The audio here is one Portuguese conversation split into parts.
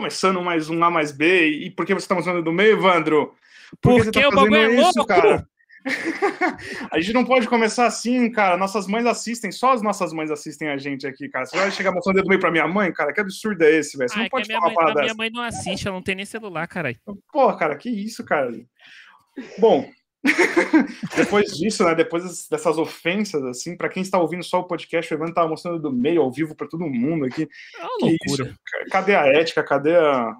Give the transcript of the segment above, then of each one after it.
começando mais um A mais B. E por que você está mostrando do meio, Evandro? Por Porque que tá o bagulho é louco, cara? a gente não pode começar assim, cara. Nossas mães assistem, só as nossas mães assistem a gente aqui, cara. Você vai chegar mostrando o dedo meio pra minha mãe, cara? Que absurdo é esse, velho? Você ah, não pode falar uma parada Minha mãe não assiste, ela não tem nem celular, caralho. Pô, cara, que isso, cara. Bom, depois disso, né? Depois dessas ofensas, assim, para quem está ouvindo só o podcast, o Evandro tava mostrando do meio ao vivo para todo mundo aqui. É uma loucura. Isso? Cadê a ética? Cadê a...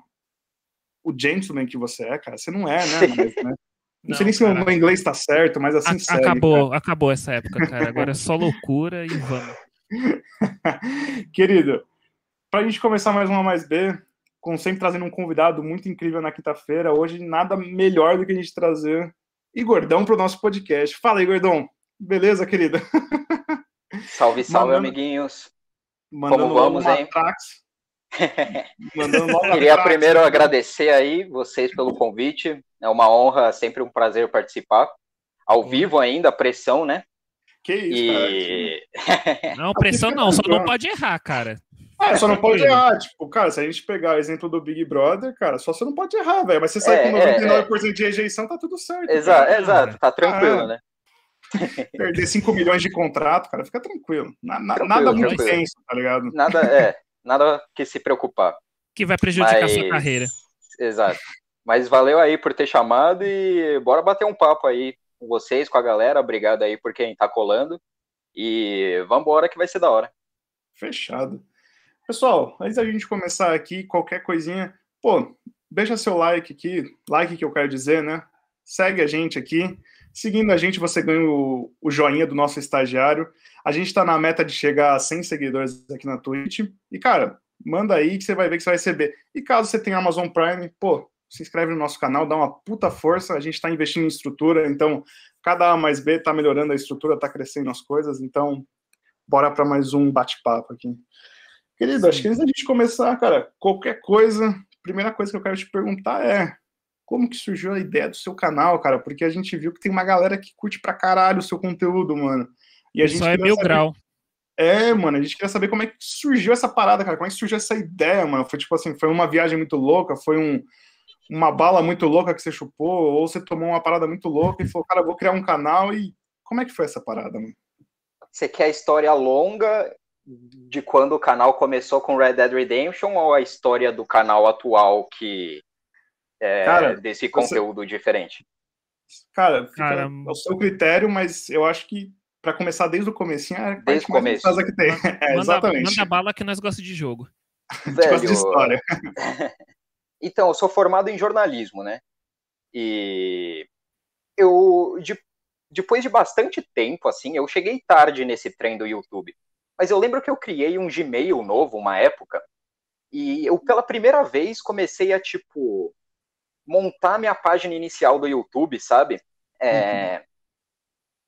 o gentleman que você é, cara? Você não é, né? Mas, né? Não, não, sei nem se o meu inglês está certo, mas assim a, Acabou, cara. acabou essa época, cara. Agora é só loucura e vamos. Querido, para a gente começar mais uma mais B, com sempre trazendo um convidado muito incrível na quinta-feira, hoje nada melhor do que a gente trazer Igordão para o nosso podcast. Fala, Igordão. Beleza, querida? Salve, salve, mandando, amiguinhos. Mandando Como vamos, hein? Queria primeiro agradecer aí vocês pelo convite. É uma honra, sempre um prazer participar. Ao vivo ainda, pressão, né? Que isso, e... cara. Não, pressão não, só não pode errar, cara. Ah, só não pode errar. Tipo, cara, se a gente pegar o exemplo do Big Brother, cara, só você não pode errar, velho. Mas você sabe é, com 99% é, é. de rejeição, tá tudo certo. Exato, exato, tá tranquilo, ah, né? Perder 5 milhões de contrato, cara, fica tranquilo. Na, tranquilo nada muito tranquilo. tenso, tá ligado? Nada, é, nada que se preocupar. Que vai prejudicar Mas... a sua carreira. Exato. Mas valeu aí por ter chamado e bora bater um papo aí com vocês, com a galera. Obrigado aí por quem tá colando. E vambora que vai ser da hora. Fechado. Pessoal, antes da gente começar aqui, qualquer coisinha, pô, deixa seu like aqui, like que eu quero dizer, né? Segue a gente aqui. Seguindo a gente, você ganha o, o joinha do nosso estagiário. A gente está na meta de chegar a 100 seguidores aqui na Twitch. E, cara, manda aí que você vai ver que você vai receber. E caso você tenha Amazon Prime, pô, se inscreve no nosso canal, dá uma puta força. A gente está investindo em estrutura, então cada A mais B está melhorando a estrutura, está crescendo as coisas. Então, bora para mais um bate-papo aqui. Querido, Sim. acho que antes da gente começar, cara, qualquer coisa, primeira coisa que eu quero te perguntar é como que surgiu a ideia do seu canal, cara? Porque a gente viu que tem uma galera que curte pra caralho o seu conteúdo, mano. E a gente Só é mil saber... grau. É, mano, a gente queria saber como é que surgiu essa parada, cara. Como é que surgiu essa ideia, mano? Foi tipo assim, foi uma viagem muito louca, foi um, uma bala muito louca que você chupou, ou você tomou uma parada muito louca e falou, cara, vou criar um canal e como é que foi essa parada, mano? Você quer a história longa de quando o canal começou com Red Dead Redemption ou a história do canal atual que é cara, desse conteúdo você... diferente? Cara, fica cara, o seu critério, mas eu acho que para começar desde o começo é desde o começo. que tem. É, manda, exatamente. Manda bala que nós gostamos de jogo. Velho, de história. então, eu sou formado em jornalismo, né? E eu de, depois de bastante tempo assim, eu cheguei tarde nesse trem do YouTube. Mas eu lembro que eu criei um Gmail novo, uma época, e eu pela primeira vez comecei a, tipo, montar minha página inicial do YouTube, sabe? É,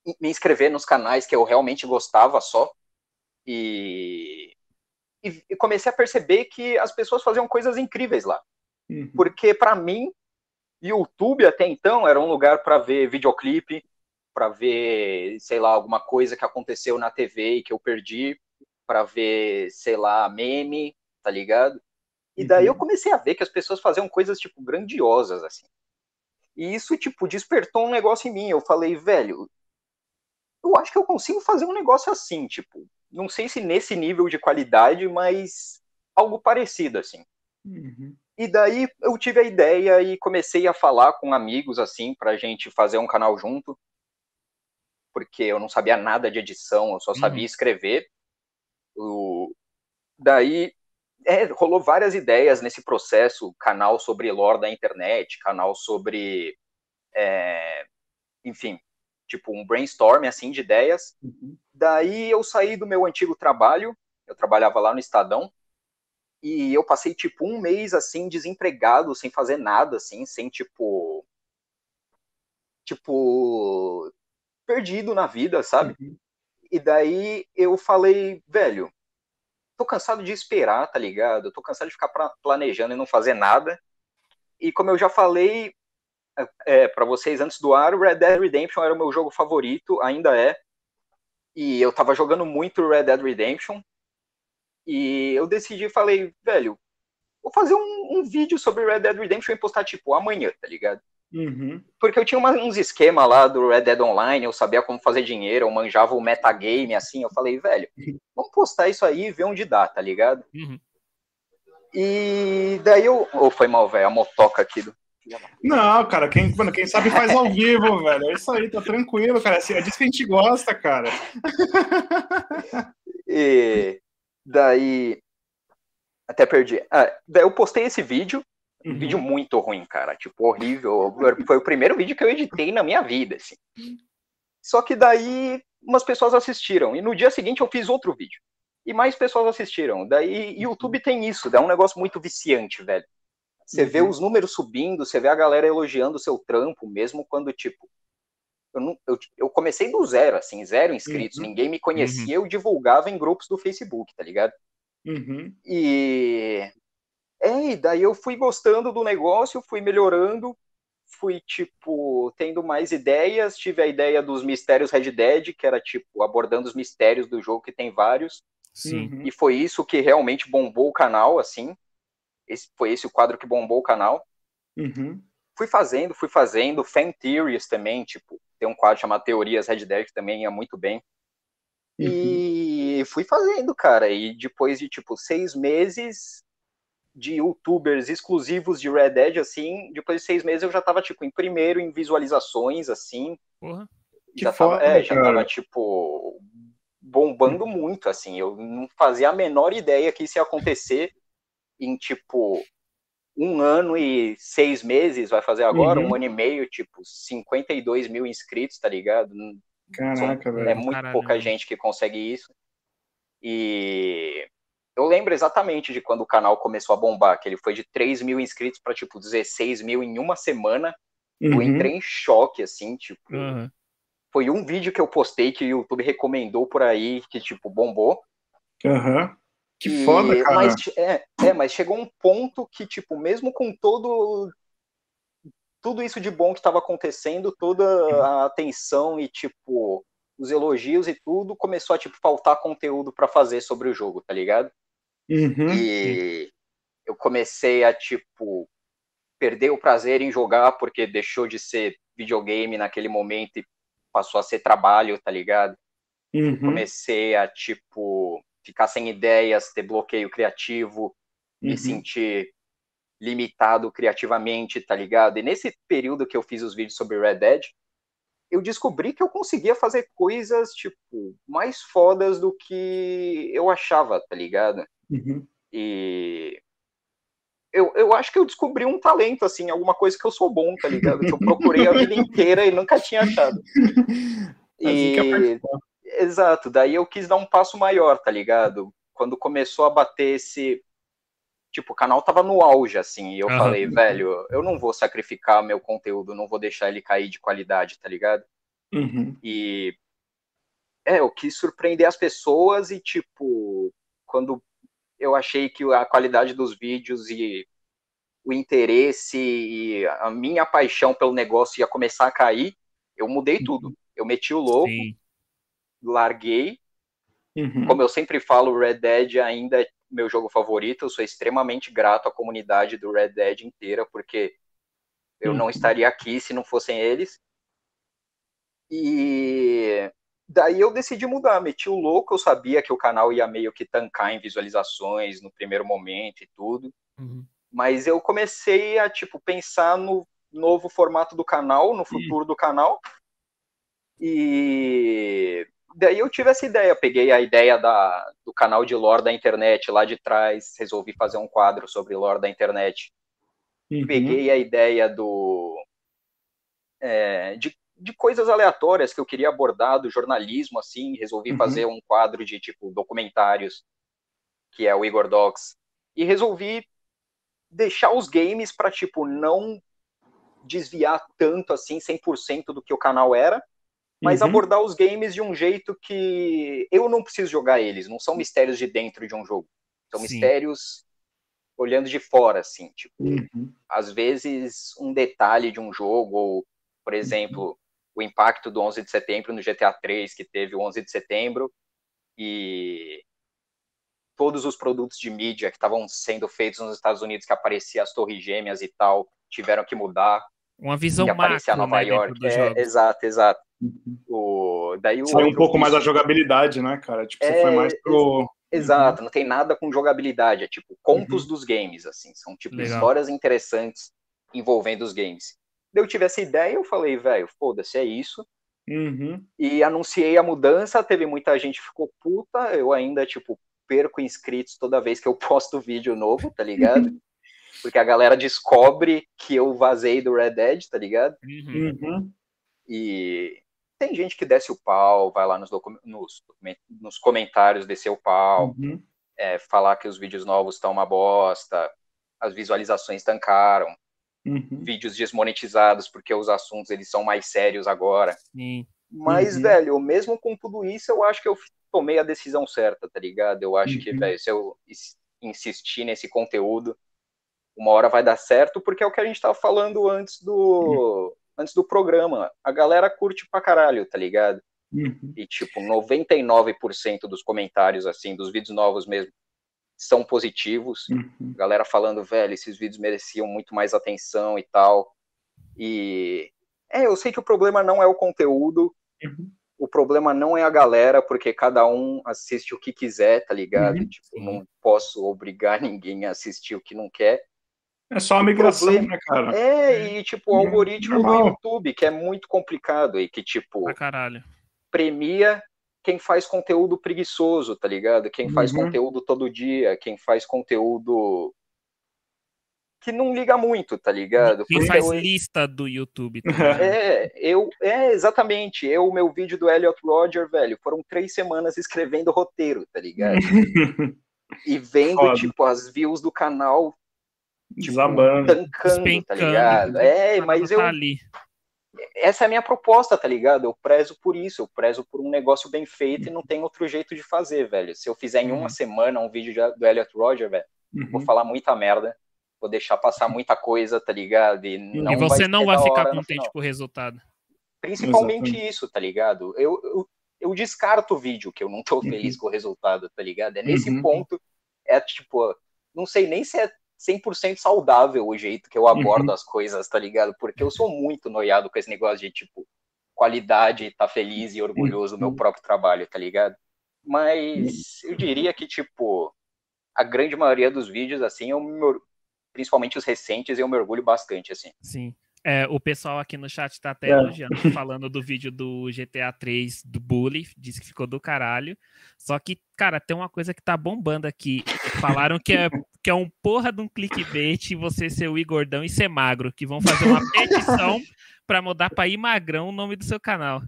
uhum. Me inscrever nos canais que eu realmente gostava só. E, e, comecei a perceber que as pessoas faziam coisas incríveis lá. Uhum. Porque, para mim, YouTube até então era um lugar para ver videoclipe, para ver, sei lá, alguma coisa que aconteceu na TV e que eu perdi, para ver, sei lá, meme, tá ligado? E daí eu uhum. comecei a ver que as pessoas faziam coisas, tipo, grandiosas, assim. E isso, tipo, despertou um negócio em mim. Eu falei, velho, eu acho que eu consigo fazer um negócio assim, tipo, não sei se nesse nível de qualidade, mas algo parecido, assim. Uhum. E daí eu tive a ideia e comecei a falar com amigos, assim, pra gente fazer um canal junto porque eu não sabia nada de edição, eu só sabia uhum. escrever. O... Daí é, rolou várias ideias nesse processo, canal sobre lore da internet, canal sobre, é, enfim, tipo um brainstorm assim de ideias. Uhum. Daí eu saí do meu antigo trabalho, eu trabalhava lá no Estadão, e eu passei tipo um mês assim desempregado, sem fazer nada, assim, sem tipo, tipo perdido na vida, sabe? Uhum. E daí eu falei, velho, tô cansado de esperar, tá ligado? tô cansado de ficar planejando e não fazer nada. E como eu já falei é, para vocês antes do ar, Red Dead Redemption era o meu jogo favorito, ainda é. E eu tava jogando muito Red Dead Redemption. E eu decidi, falei, velho, vou fazer um, um, vídeo sobre Red Dead Redemption e postar, tipo, amanhã, tá ligado? Uhum. Porque eu tinha uma, uns esquemas lá do Red Dead Online, eu sabia como fazer dinheiro, eu manjava o metagame, assim, eu falei, velho, vamos postar isso aí e ver onde dá, tá ligado? Uhum. E daí eu. Ou oh, foi mal, velho, a motoca aqui do. Não, cara, quem, mano, quem sabe faz ao vivo, velho. É isso aí, tá tranquilo, cara. É disso que a gente gosta, cara. E daí. Até perdi. Ah, daí eu postei esse vídeo. Um uhum. vídeo muito ruim, cara. Tipo, horrível. Foi o primeiro vídeo que eu editei na minha vida, assim. Só que daí umas pessoas assistiram. E no dia seguinte eu fiz outro vídeo. E mais pessoas assistiram. Daí YouTube tem isso, dá um negócio muito viciante, velho. Você vê uhum. os números subindo, você vê a galera elogiando o seu trampo, mesmo quando, tipo, eu, não, eu, eu comecei do zero, assim, zero inscritos, uhum. ninguém me conhecia, uhum. eu divulgava em grupos do Facebook, tá ligado? Uhum. E. É, e daí eu fui gostando do negócio, fui melhorando, fui, tipo, tendo mais ideias. Tive a ideia dos mistérios Red Dead, que era, tipo, abordando os mistérios do jogo, que tem vários. Sim. E foi isso que realmente bombou o canal, assim. Esse, foi esse o quadro que bombou o canal. Uhum. Fui fazendo, fui fazendo. Fan Theories também, tipo, tem um quadro chamado Teorias Red Dead que também ia muito bem. Uhum. E fui fazendo, cara. E depois de, tipo, seis meses de youtubers exclusivos de Red Dead, assim, depois de seis meses eu já tava, tipo, em primeiro em visualizações, assim. Porra. Já tava, foda, é, já tava, tipo, bombando muito, assim. Eu não fazia a menor ideia que isso ia acontecer em, tipo, um ano e seis meses, vai fazer agora, uhum. um ano e meio, tipo, 52 mil inscritos, tá ligado? Caraca, São, velho. É muito Caralho. pouca gente que consegue isso. E eu lembro exatamente de quando o canal começou a bombar, que ele foi de 3 mil inscritos para tipo 16 mil em uma semana. Uhum. Eu entrei em choque, assim, tipo. Uhum. Foi um vídeo que eu postei que o YouTube recomendou por aí, que, tipo, bombou. Aham. Uhum. Que e, foda, cara. Mas, é, é, mas chegou um ponto que, tipo, mesmo com todo tudo isso de bom que estava acontecendo, toda a atenção e, tipo, os elogios e tudo, começou a, tipo, faltar conteúdo para fazer sobre o jogo, tá ligado? Uhum. E eu comecei a, tipo, perder o prazer em jogar, porque deixou de ser videogame naquele momento e passou a ser trabalho, tá ligado? Uhum. Comecei a, tipo, ficar sem ideias, ter bloqueio criativo, uhum. me sentir limitado criativamente, tá ligado? E nesse período que eu fiz os vídeos sobre Red Dead, eu descobri que eu conseguia fazer coisas, tipo, mais fodas do que eu achava, tá ligado? Uhum. E eu, eu acho que eu descobri um talento, assim, alguma coisa que eu sou bom, tá ligado? Que eu procurei a vida inteira e nunca tinha achado. E... Exato, daí eu quis dar um passo maior, tá ligado? Quando começou a bater esse. Tipo, o canal tava no auge, assim, e eu uhum. falei, velho, eu não vou sacrificar meu conteúdo, não vou deixar ele cair de qualidade, tá ligado? Uhum. E. É, eu quis surpreender as pessoas e, tipo, quando eu achei que a qualidade dos vídeos e o interesse e a minha paixão pelo negócio ia começar a cair, eu mudei uhum. tudo. Eu meti o louco, Sim larguei. Uhum. Como eu sempre falo, Red Dead ainda é meu jogo favorito. Eu sou extremamente grato à comunidade do Red Dead inteira, porque eu uhum. não estaria aqui se não fossem eles. E daí eu decidi mudar, meti o louco, eu sabia que o canal ia meio que tancar em visualizações no primeiro momento e tudo. Uhum. Mas eu comecei a tipo pensar no novo formato do canal, no futuro do canal. E daí eu tive essa ideia, peguei a ideia da, do canal de lore da internet lá de trás, resolvi fazer um quadro sobre lore da internet. Uhum. Peguei a ideia do é, de, de coisas aleatórias que eu queria abordar do jornalismo, assim, resolvi uhum. fazer um quadro de tipo documentários, que é o Igor Docs, e resolvi deixar os games para tipo não desviar tanto assim 100% do que o canal era mas uhum. abordar os games de um jeito que eu não preciso jogar eles, não são mistérios de dentro de um jogo, são Sim. mistérios olhando de fora, assim, tipo, uhum. às vezes um detalhe de um jogo, ou, por exemplo, uhum. O impacto do 11 de setembro no GTA 3, que teve o 11 de setembro, e todos os produtos de mídia que estavam sendo feitos nos Estados Unidos, que aparecia as torres gêmeas e tal, tiveram que mudar. Uma visão que aparecia macro, Nova né, York. É, exato, exato. Uhum. O, daí o Saiu um pouco mais a jogabilidade, né, cara? Tipo, você é, foi mais pro. Exato, uhum. não tem nada com jogabilidade, é tipo contos uhum. dos games, assim, são tipo Legal. histórias interessantes envolvendo os games. Eu tive essa ideia, eu falei, velho, foda-se, é isso. Uhum. E anunciei a mudança, teve muita gente que ficou puta, eu ainda, tipo, perco inscritos toda vez que eu posto vídeo novo, tá ligado? Porque a galera descobre que eu vazei do Red Dead, tá ligado? Uhum. uhum. E tem gente que desce o pau, vai lá nos, nos, nos comentários descer o pau, uhum. é, falar que os vídeos novos estão uma bosta, as visualizações tancaram, uhum. vídeos desmonetizados porque os assuntos eles são mais sérios agora. Sim. Mas, uhum. velho, mesmo com tudo isso, eu acho que eu tomei a decisão certa, tá ligado? Eu acho que, uhum. velho, se eu insistir nesse conteúdo, uma hora vai dar certo, porque é o que a gente tava falando antes do uhum antes do programa. A galera curte pra caralho, tá ligado? Uhum. E, tipo, 99% dos comentários, assim, dos vídeos novos mesmo, são positivos. Uhum. Galera falando, velho, esses vídeos mereciam muito mais atenção e tal. E. É, eu sei que o problema não é o conteúdo, uhum. o problema não é a galera, porque cada um assiste o que quiser, tá ligado? Uhum. Tipo, não posso obrigar ninguém a assistir o que não quer. É só a migração, problema... né, cara? É, e tipo, o uhum. algoritmo Normal. do YouTube, que é muito complicado e que, tipo, ah, caralho. premia quem faz conteúdo preguiçoso, tá ligado? Quem faz uhum. conteúdo todo dia, quem faz conteúdo que não liga muito, tá ligado? Quem faz eu... lista do YouTube. Tá é, eu, é, exatamente. Eu, meu vídeo do Elliot Roger, velho, foram três semanas escrevendo roteiro, tá ligado? e vendo, Foda. tipo, as views do canal Tipo, Desabando. Tancando, tá ligado? É, mas eu. Tá ali. Essa é a minha proposta, tá ligado? Eu prezo por isso, eu prezo por um negócio bem feito e não tem outro jeito de fazer, velho. Se eu fizer em uma uhum. semana um vídeo do Elliot Roger, velho, uhum. vou falar muita merda, vou deixar passar muita coisa, tá ligado? E, não e você vai não vai ficar contente com o resultado. Principalmente Exatamente. isso, tá ligado? Eu, eu, eu, descarto o vídeo que eu não tô uhum. feliz uhum. com o resultado, tá ligado? É nesse uhum. ponto, é tipo, não sei nem se é 100% saudável o jeito que eu abordo uhum. as coisas, tá ligado? Porque eu sou muito noiado com esse negócio de, tipo, qualidade, tá feliz e orgulhoso do meu uhum. próprio trabalho, tá ligado? Mas eu diria que, tipo, a grande maioria dos vídeos, assim, eu me, principalmente os recentes, eu me orgulho bastante, assim. Sim. É, o pessoal aqui no chat tá até é. elogiando, falando do vídeo do GTA 3 do Bully, disse que ficou do caralho. Só que, cara, tem uma coisa que tá bombando aqui. Falaram que é, que é um porra de um clickbait você ser o Igordão e ser magro, que vão fazer uma petição para mudar para Imagrão o nome do seu canal.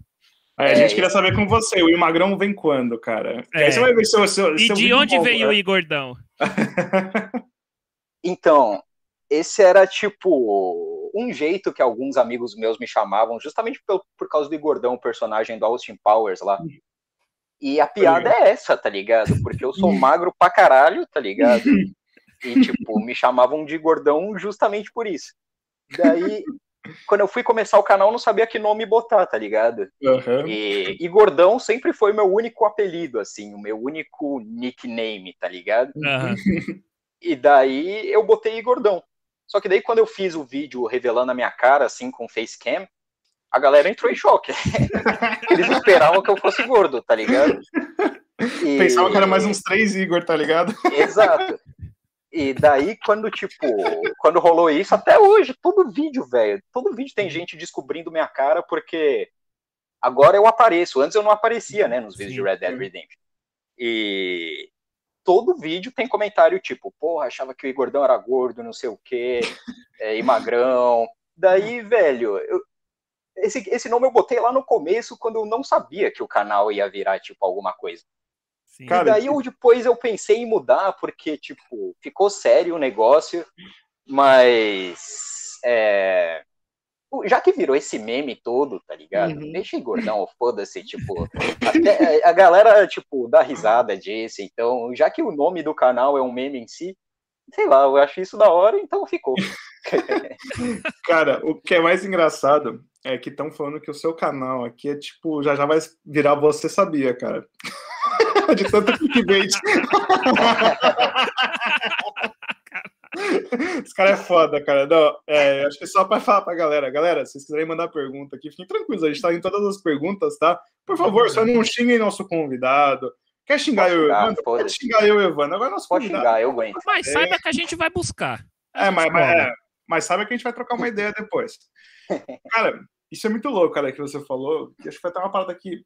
É, a gente é, queria saber com você, o Imagrão vem quando, cara? É. Aí você vai ver seu, seu, e seu de onde veio né? o Igordão? então, esse era tipo um jeito que alguns amigos meus me chamavam, justamente por, por causa do Gordão, o personagem do Austin Powers lá. E a piada é essa, tá ligado? Porque eu sou magro pra caralho, tá ligado? E, tipo, me chamavam de gordão justamente por isso. Daí, quando eu fui começar o canal, eu não sabia que nome botar, tá ligado? Uhum. E, e, Gordão sempre foi meu único apelido, assim, o meu único nickname, tá ligado? Uhum. E daí eu botei Gordão. Só que daí quando eu fiz o vídeo revelando a minha cara, assim, com facecam, a galera entrou em choque. Eles esperavam que eu fosse gordo, tá ligado? E... Pensava que era mais uns três Igor, tá ligado? Exato. E daí, quando, tipo, quando rolou isso, até hoje, todo vídeo, velho, todo vídeo tem gente descobrindo minha cara, porque agora eu apareço. Antes eu não aparecia, né, nos vídeos Sim. de Red Dead Redemption. E todo vídeo tem comentário tipo, porra, achava que o Igordão era gordo, não sei o quê, é, e magrão. Daí, velho, eu, esse, esse nome eu botei lá no começo, quando eu não sabia que o canal ia virar, tipo, alguma coisa. Sim. E daí eu, depois eu pensei em mudar, porque, tipo, ficou sério o negócio, mas... É, já que virou esse meme todo, tá ligado? Uhum. Deixa gordão, foda-se, tipo, até a galera, tipo, dá risada disso, então, já que o nome do canal é um meme em si, sei lá, eu acho isso da hora, então ficou. Cara, o que é mais engraçado é que estão falando que o seu canal aqui é tipo, já já vai virar Você Sabia, cara. de tanto clickbait. Esse cara é foda, cara. Não, é, acho que é só para falar pra galera. Galera, se vocês quiserem mandar pergunta aqui, fiquem tranquilos, a gente tá em todas as perguntas, tá? Por favor, só não xinguem nosso convidado. Quer xingar eu, Evandro? Pode xingar eu, Evandro. Agora nosso Pode xingar, eu aguento. Mas saiba que a gente vai buscar. É, mas, mas, é, mas saiba que a gente vai trocar uma ideia depois. Cara, isso é muito louco, cara, que você falou. Acho que foi até uma parada que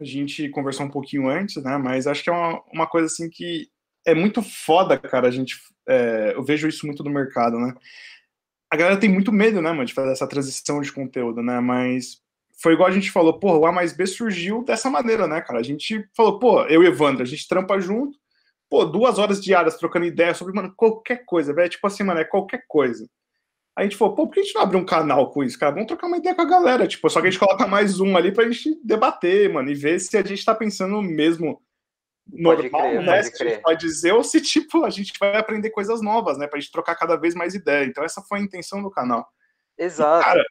a gente conversou um pouquinho antes, né? Mas acho que é uma, uma coisa assim que é muito foda, cara. A gente, é, eu vejo isso muito no mercado, né? A galera tem muito medo, né, mano, de fazer essa transição de conteúdo, né? Mas foi igual a gente falou, pô, o A mais B surgiu dessa maneira, né, cara? A gente falou, pô, eu e Evandro, a gente trampa junto, pô, duas horas diárias trocando ideia sobre, mano, qualquer coisa, velho. Tipo assim, mano, é qualquer coisa. A gente falou, pô, por que a gente não abre um canal com isso, cara? Vamos trocar uma ideia com a galera. Tipo, só que a gente coloca mais um ali pra gente debater, mano, e ver se a gente tá pensando mesmo normal, crer, né? Se a gente pode dizer, ou se, tipo, a gente vai aprender coisas novas, né? Pra gente trocar cada vez mais ideia. Então, essa foi a intenção do canal. Exato. E, cara,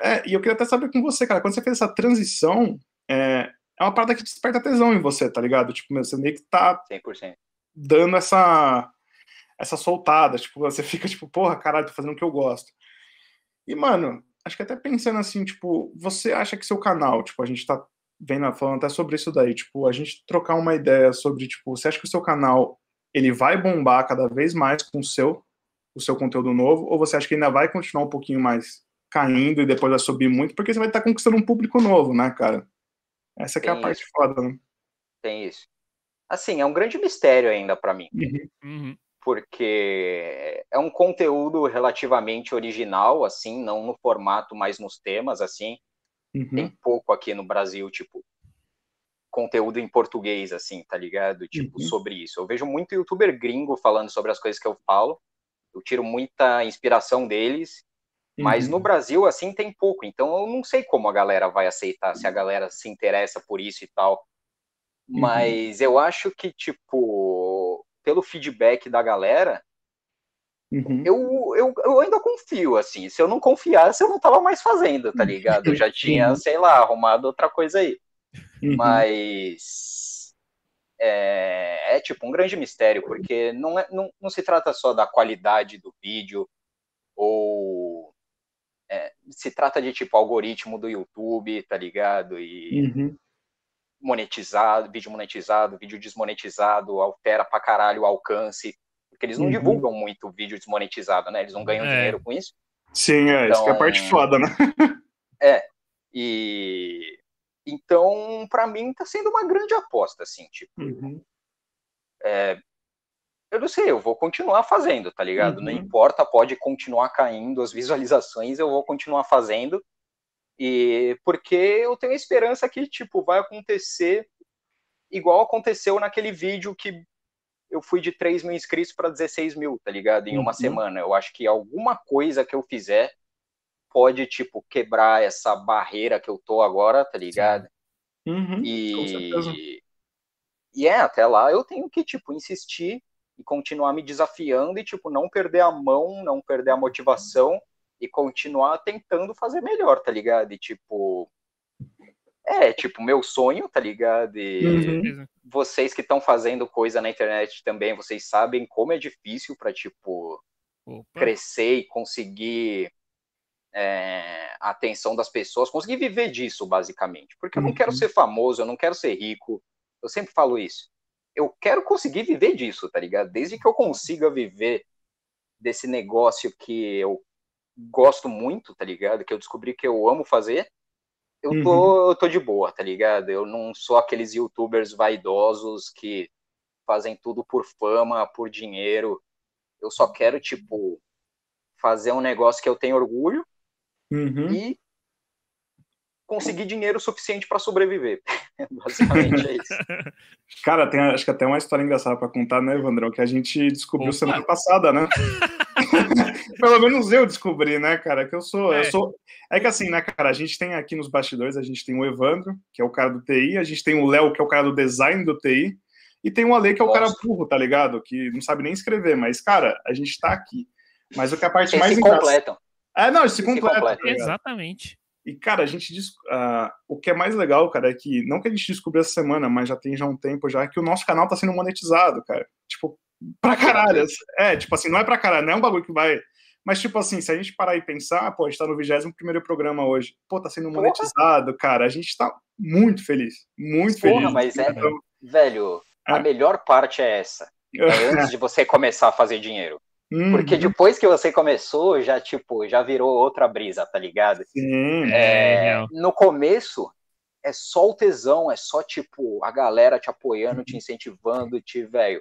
é, e eu queria até saber com você, cara, quando você fez essa transição, é, é uma parada que desperta tesão em você, tá ligado? Tipo, você meio que tá 100%. dando essa essa soltada, tipo, você fica tipo, porra, caralho, tô fazendo o que eu gosto. E, mano, acho que até pensando assim, tipo, você acha que seu canal, tipo, a gente tá vendo, falando até sobre isso daí, tipo, a gente trocar uma ideia sobre, tipo, você acha que o seu canal, ele vai bombar cada vez mais com o seu, o seu conteúdo novo, ou você acha que ainda vai continuar um pouquinho mais caindo e depois vai subir muito, porque você vai estar conquistando um público novo, né, cara? Essa que é a parte foda, né? Tem isso. Assim, é um grande mistério ainda para mim. Uhum. Uhum. Porque é um conteúdo relativamente original, assim, não no formato, mas nos temas, assim. Uhum. Tem pouco aqui no Brasil, tipo, conteúdo em português, assim, tá ligado? Tipo, uhum. sobre isso. Eu vejo muito youtuber gringo falando sobre as coisas que eu falo. Eu tiro muita inspiração deles mas no uhum. Brasil, assim, tem pouco. Então eu não sei como a galera vai aceitar, se a galera se interessa por isso e tal. Uhum. Mas eu acho que, tipo, pelo feedback da galera, uhum. eu, eu, eu ainda confio, assim. Se eu não confiasse, eu não tava mais fazendo, tá ligado? Eu já tinha, sei lá, arrumado outra coisa aí. Uhum. Mas é, é, tipo um grande mistério, porque não, é, não, não se trata só da qualidade do vídeo ou é, se trata de tipo algoritmo do YouTube, tá ligado? E uhum. monetizado, vídeo monetizado, vídeo desmonetizado, altera pra caralho o alcance. Porque eles não uhum. divulgam muito vídeo desmonetizado, né? Eles não ganham é. dinheiro com isso. Sim, é, então, isso que é a parte então, foda, né? é. E então, para mim, tá sendo uma grande aposta, assim, tipo. Uhum. É, eu não sei, eu vou continuar fazendo, tá ligado? Uhum. Não importa, pode continuar caindo as visualizações, eu vou continuar fazendo. E porque eu tenho a esperança que, tipo, vai acontecer igual aconteceu naquele vídeo que eu fui de 3 mil inscritos para 16 mil, tá ligado? Em uma uhum. semana. Eu acho que alguma coisa que eu fizer pode, tipo, quebrar essa barreira que eu tô agora, tá ligado? Uhum. E... e é, até lá eu tenho que, tipo, insistir e continuar me desafiando e, tipo, não perder a mão, não perder a motivação e continuar tentando fazer melhor, tá ligado? E, tipo, é, tipo, meu sonho, tá ligado? E uhum. vocês que estão fazendo coisa na internet também, vocês sabem como é difícil para tipo, Opa. crescer e conseguir é, a atenção das pessoas, conseguir viver disso, basicamente. Porque eu não quero uhum. ser famoso, eu não quero ser rico, eu sempre falo isso eu quero conseguir viver disso, tá ligado? Desde que eu consiga viver desse negócio que eu gosto muito, tá ligado? Que eu descobri que eu amo fazer, eu tô, uhum. eu tô de boa, tá ligado? Eu não sou aqueles youtubers vaidosos que fazem tudo por fama, por dinheiro. Eu só quero, tipo, fazer um negócio que eu tenho orgulho uhum. e conseguir dinheiro suficiente para sobreviver. Basicamente é isso. Cara, tem acho que até uma história engraçada para contar, né, Evandrão? Que a gente descobriu Opa. semana passada, né? Pelo menos eu descobri, né, cara? Que eu sou, é. eu sou. É que assim, né, cara? A gente tem aqui nos bastidores, a gente tem o Evandro, que é o cara do TI, a gente tem o Léo, que é o cara do design do TI, e tem o Ale, que é o Nossa. cara burro, tá ligado? Que não sabe nem escrever, mas, cara, a gente tá aqui. Mas o que é a parte Eles mais se completam. É, não, eles se, completam. Tá Exatamente. E, cara, a gente. Uh, o que é mais legal, cara, é que. Não que a gente descobriu essa semana, mas já tem já um tempo já, que o nosso canal tá sendo monetizado, cara. Tipo, pra caralho. É, tipo assim, não é pra caralho, não é um bagulho que vai. Mas, tipo assim, se a gente parar e pensar, pô, a gente tá no 21 programa hoje. Pô, tá sendo monetizado, Porra. cara. A gente tá muito feliz. Muito Porra, feliz. mas é. Então, velho, a é. melhor parte é essa. É antes de você começar a fazer dinheiro. Uhum. Porque depois que você começou, já, tipo, já virou outra brisa, tá ligado? Sim, é, é no começo, é só o tesão, é só, tipo, a galera te apoiando, te incentivando, te, velho,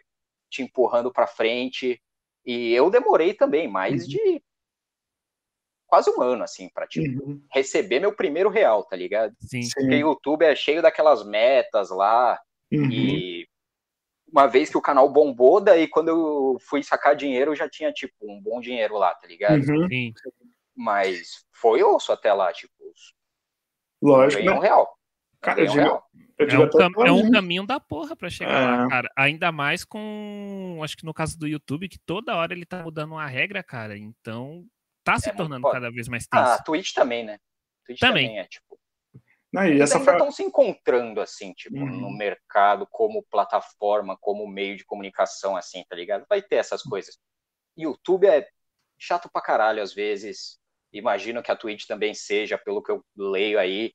te empurrando pra frente. E eu demorei também mais uhum. de quase um ano, assim, pra, tipo, uhum. receber meu primeiro real, tá ligado? Sim. Porque o YouTube é cheio daquelas metas lá, uhum. e uma vez que o canal bombou, daí quando eu fui sacar dinheiro, eu já tinha, tipo, um bom dinheiro lá, tá ligado? Uhum. Sim. Mas foi osso até lá, tipo. Lógico. Né? um real. Cara, eu digo, real. Eu é, um cam é um caminho da porra pra chegar é. lá, cara. Ainda mais com. Acho que no caso do YouTube, que toda hora ele tá mudando uma regra, cara. Então tá se é tornando cada vez mais tenso. Ah, a Twitch também, né? Twitch também, também é, tipo. Não, e essa ainda estão se encontrando, assim, tipo, uhum. no mercado, como plataforma, como meio de comunicação, assim, tá ligado? Vai ter essas coisas. YouTube é chato pra caralho, às vezes. Imagino que a Twitch também seja, pelo que eu leio aí.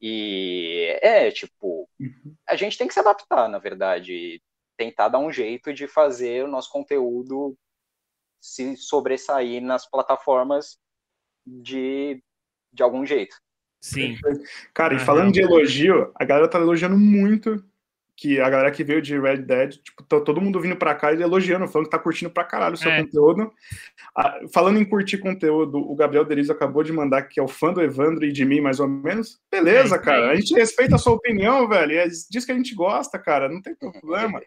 E é, tipo, uhum. a gente tem que se adaptar, na verdade. Tentar dar um jeito de fazer o nosso conteúdo se sobressair nas plataformas de, de algum jeito. Sim. Cara, e falando de elogio, a galera tá elogiando muito que a galera que veio de Red Dead, tipo, tá todo mundo vindo pra cá e elogiando, falando que tá curtindo pra caralho o seu é. conteúdo. Ah, falando em curtir conteúdo, o Gabriel Derizo acabou de mandar que é o fã do Evandro e de mim, mais ou menos. Beleza, é, cara. É. A gente respeita a sua opinião, velho. E é disso que a gente gosta, cara. Não tem problema.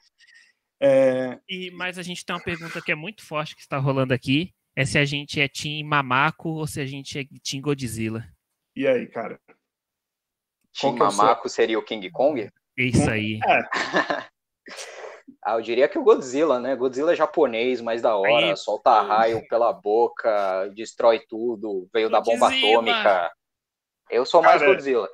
É... E, mas a gente tem uma pergunta que é muito forte que está rolando aqui. É se a gente é Team Mamaco ou se a gente é Team Godzilla. E aí, cara? Team Mamaco seria o King Kong? Isso aí. É. ah, eu diria que o Godzilla, né? Godzilla é japonês, mais da hora, aí, solta raio pela boca, destrói tudo, veio Godzilla. da bomba atômica. Eu sou mais Cara, Godzilla.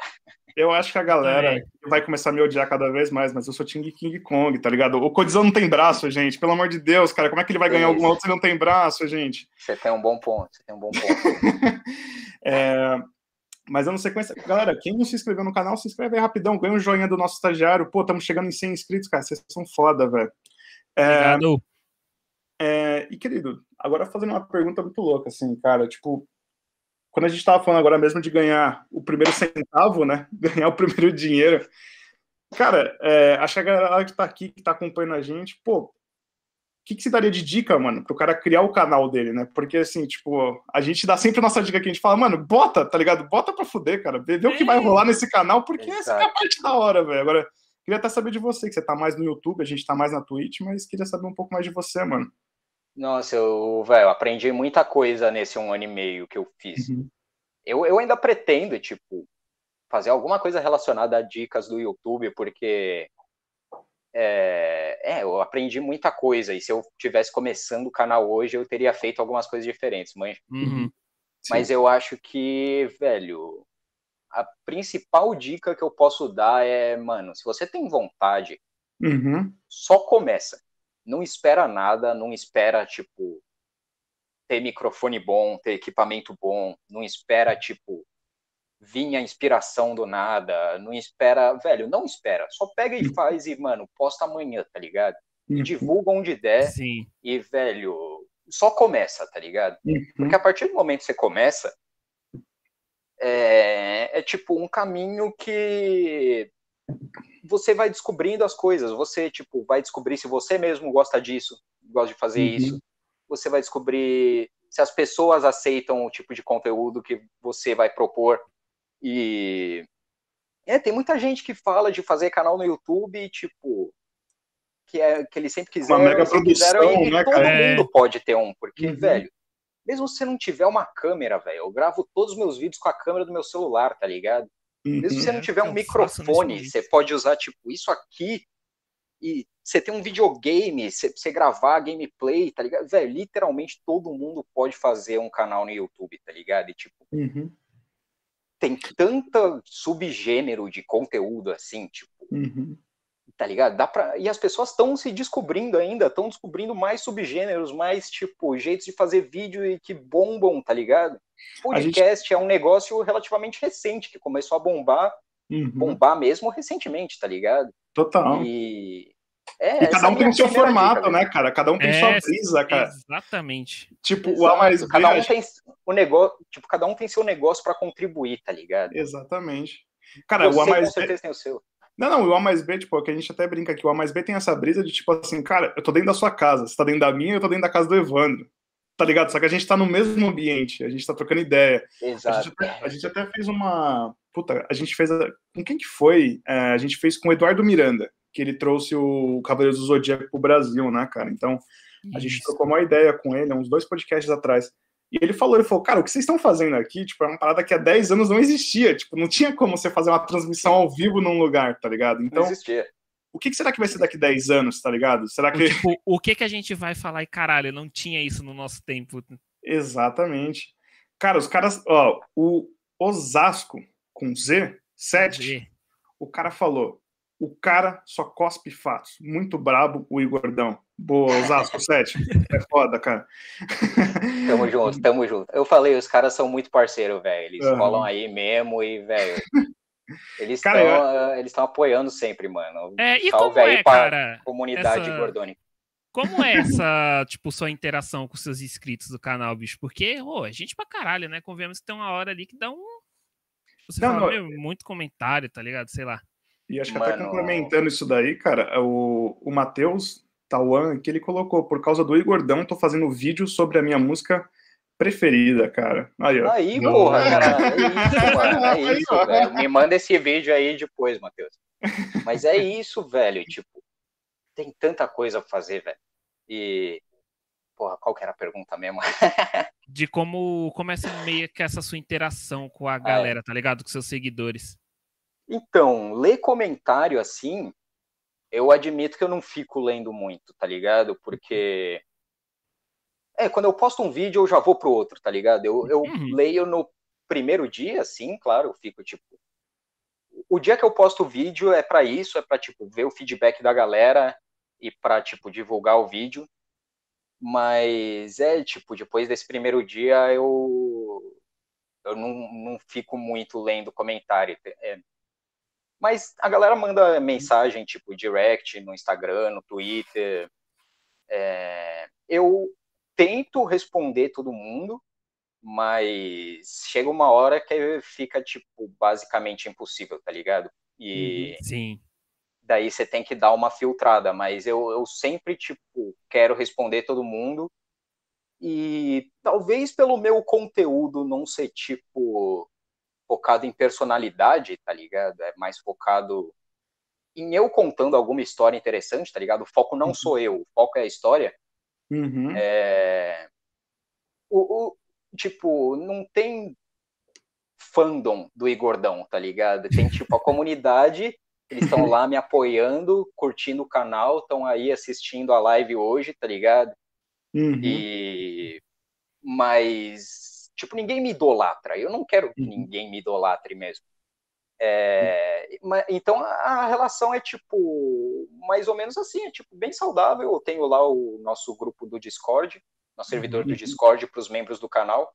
Eu acho que a galera é. vai começar a me odiar cada vez mais, mas eu sou King King Kong, tá ligado? O Godzilla não tem braço, gente. Pelo amor de Deus, cara. Como é que ele vai ganhar alguma outra se não tem braço, gente? Você tem um bom ponto, você tem um bom ponto. é, mas eu não sequência. Galera, quem não se inscreveu no canal, se inscreve aí rapidão. Ganha um joinha do nosso estagiário. Pô, estamos chegando em 100 inscritos, cara. Vocês são foda, velho. É, Obrigado. É, e, querido, agora fazendo uma pergunta muito louca, assim, cara. Tipo, quando a gente estava falando agora mesmo de ganhar o primeiro centavo, né? Ganhar o primeiro dinheiro. Cara, é, acho que a galera que está aqui, que está acompanhando a gente, pô, que, que você daria de dica, mano, pro cara criar o canal dele, né? Porque, assim, tipo, a gente dá sempre a nossa dica que a gente fala, mano, bota, tá ligado? Bota pra fuder, cara. Vê, vê o que vai rolar nesse canal, porque Exato. essa é a parte da hora, velho. Agora, queria até saber de você, que você tá mais no YouTube, a gente tá mais na Twitch, mas queria saber um pouco mais de você, mano. Nossa, eu, velho, aprendi muita coisa nesse um ano e meio que eu fiz. Uhum. Eu, eu ainda pretendo, tipo, fazer alguma coisa relacionada a dicas do YouTube, porque é, é, eu aprendi muita coisa. E se eu tivesse começando o canal hoje, eu teria feito algumas coisas diferentes, mas, uhum. mas eu acho que, velho, a principal dica que eu posso dar é, mano, se você tem vontade, uhum. só começa. Não espera nada, não espera, tipo, ter microfone bom, ter equipamento bom, não espera, tipo, vinha inspiração do nada, não espera, velho, não espera, só pega e faz e, mano, posta amanhã, tá ligado? E uhum. divulga onde der Sim. e, velho, só começa, tá ligado? Uhum. Porque a partir do momento que você começa, é, é tipo um caminho que você vai descobrindo as coisas, você, tipo, vai descobrir se você mesmo gosta disso, gosta de fazer uhum. isso, você vai descobrir se as pessoas aceitam o tipo de conteúdo que você vai propor, e é, tem muita gente que fala de fazer canal no YouTube, tipo, que é que eles sempre quiseram, uma mega produção, quiseram, e, né, todo cara? mundo pode ter um, porque, uhum. velho, mesmo se você não tiver uma câmera, velho, eu gravo todos os meus vídeos com a câmera do meu celular, tá ligado? Uhum. Mesmo se você não tiver um microfone, você pode usar, tipo, isso aqui e você tem um videogame, você, você gravar gameplay, tá ligado? Velho, literalmente todo mundo pode fazer um canal no YouTube, tá ligado? E, tipo, uhum tem tanta subgênero de conteúdo assim, tipo, Uhum. tá ligado? Dá pra... E as pessoas estão se descobrindo ainda, estão descobrindo mais subgêneros, mais, tipo, jeitos de fazer vídeo e que bombam, tá ligado? Podcast é um negócio relativamente recente, que começou a bombar, Uhum. bombar mesmo recentemente, tá ligado? Total. E. É, E cada é a um tem o seu primeira formato, dica, né, cara? Cada um tem É, sua brisa, cara. Exatamente. Tipo, o Exato, A mais B. cada um tem o negócio, tipo, cada um tem seu negócio pra contribuir, tá ligado? Exatamente. Cara, Você o A mais com B. certeza tem o seu. Não, não, o A mais B, tipo, é o que a gente até brinca aqui, o A mais B tem essa brisa de tipo assim, cara, eu tô dentro da sua casa, você tá dentro da minha, eu tô dentro da casa do Evandro. Tá ligado? Só que a gente tá no mesmo ambiente, a gente tá trocando ideia. A Exato. gente, até, a gente até fez uma. Puta, a gente fez. A... Com quem que foi? É, a gente fez com o Eduardo Miranda, que ele trouxe o Cavaleiros do Zodíaco pro Brasil, né, cara? Então, a gente Isso. trocou uma ideia com ele, há uns dois podcasts atrás. E ele falou, ele falou, cara, o que vocês estão fazendo aqui, tipo, é uma parada que há 10 anos não existia. Tipo, não tinha como você fazer uma transmissão ao vivo num lugar, tá ligado? Não Então, existia. o que, que será que vai ser daqui 10 anos, tá ligado? Será que. O, tipo, o que que a gente vai falar e caralho, não tinha isso no nosso tempo. Exatamente. Cara, os caras, ó, o Osasco com Z, 7, Ver. o cara falou: o cara só cospe fatos. Muito brabo o Igordão. Boa, Osasco 7. É foda, cara. Tamo junto, tamo junto. Eu falei, os caras são muito parceiros, velho. Eles Aham. colam aí mesmo e, velho. Eles estão eles estão apoiando sempre, mano. É, e Salve como aí é, pra cara? Comunidade essa- gordônica. Como é essa, tipo, sua interação com seus inscritos do canal, bicho? Porque, ô, é gente pra caralho, né? Convenhamos que tem uma hora ali que dá um. Você Não, fala, não, meu, muito comentário, tá ligado? Sei lá. E acho que até Mano. complementando isso daí, cara, o, o Matheus Tauan, que ele colocou, por causa do Igordão, tô fazendo vídeo sobre a minha música preferida, cara. Aí, ó. Aí, Não. porra, cara, é isso, mano, é isso, velho. Me manda esse vídeo aí depois, Matheus. Mas é isso, velho, tipo, tem tanta coisa pra fazer, velho. E, porra, qual que era a pergunta mesmo? De como começa meio que essa sua interação com Ah, é. a galera, tá ligado? Com seus seguidores. Então, ler comentário assim, eu admito que eu não fico lendo muito, tá ligado? Porque. É, quando eu posto um vídeo, eu já vou pro outro, tá ligado? Eu, eu Uhum. leio no primeiro dia, sim, claro, eu fico tipo. O dia que eu posto o vídeo é pra isso, é pra, tipo, ver o feedback da galera e pra, tipo, divulgar o vídeo. Mas é, tipo, depois desse primeiro dia eu. Eu não, não fico muito lendo comentário. É, mas a galera manda mensagem, tipo, direct no Instagram, no Twitter. É, eu tento responder todo mundo, mas chega uma hora que fica, tipo, basicamente impossível, tá ligado? E Sim. daí você tem que dar uma filtrada, mas eu, eu sempre, tipo, quero responder todo mundo. E talvez pelo meu conteúdo não ser, tipo, focado em personalidade, tá ligado? É mais focado em eu contando alguma história interessante, tá ligado? O foco não sou eu, o foco é a história. Uhum. É... O, o- tipo, não tem fandom do Igordão, tá ligado? Tem, tipo, a comunidade, eles estão lá me apoiando, curtindo o canal, estão aí assistindo a live hoje, tá ligado? Uhum. E... Mas, tipo, ninguém me idolatra. Eu não quero que Uhum. ninguém me idolatre mesmo. É, ma- Então a relação é tipo mais ou menos assim, é tipo bem saudável. Eu tenho lá o nosso grupo do Discord, nosso servidor do Uhum. Discord para os membros do canal.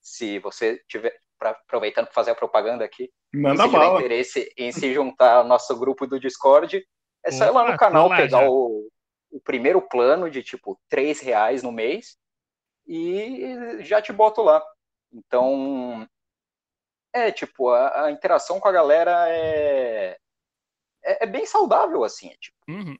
Se você tiver, pra- aproveitando para fazer a propaganda aqui, Manda se tiver bala. interesse em se juntar ao nosso grupo do Discord, é só ir lá no canal pegar o, o primeiro plano de tipo três reais no mês e já te boto lá. Então, é tipo, a, a interação com a galera é, é, é bem saudável, assim. é, tipo, Uhum.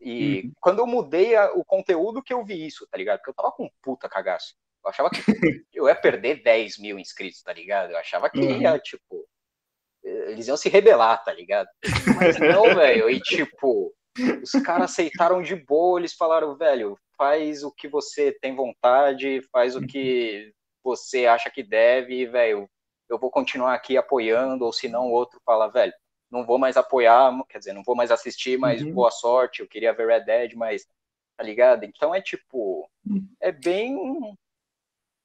e quando eu mudei a- o conteúdo que eu vi isso, tá ligado? Porque eu tava com um puta cagaço. Eu achava que eu ia perder 10 mil inscritos, tá ligado? Eu achava que ia, tipo, eles iam se rebelar, tá ligado? Mas não, velho. E tipo, os caras aceitaram de boa, eles falaram, velho, faz o que você tem vontade, faz o que você acha que deve, e, velho, eu vou continuar aqui apoiando, ou se não, o outro fala, velho, não vou mais apoiar, quer dizer, não vou mais assistir, mas Uhum. boa sorte, eu queria ver Red Dead, mas, tá ligado? Então é tipo, é bem,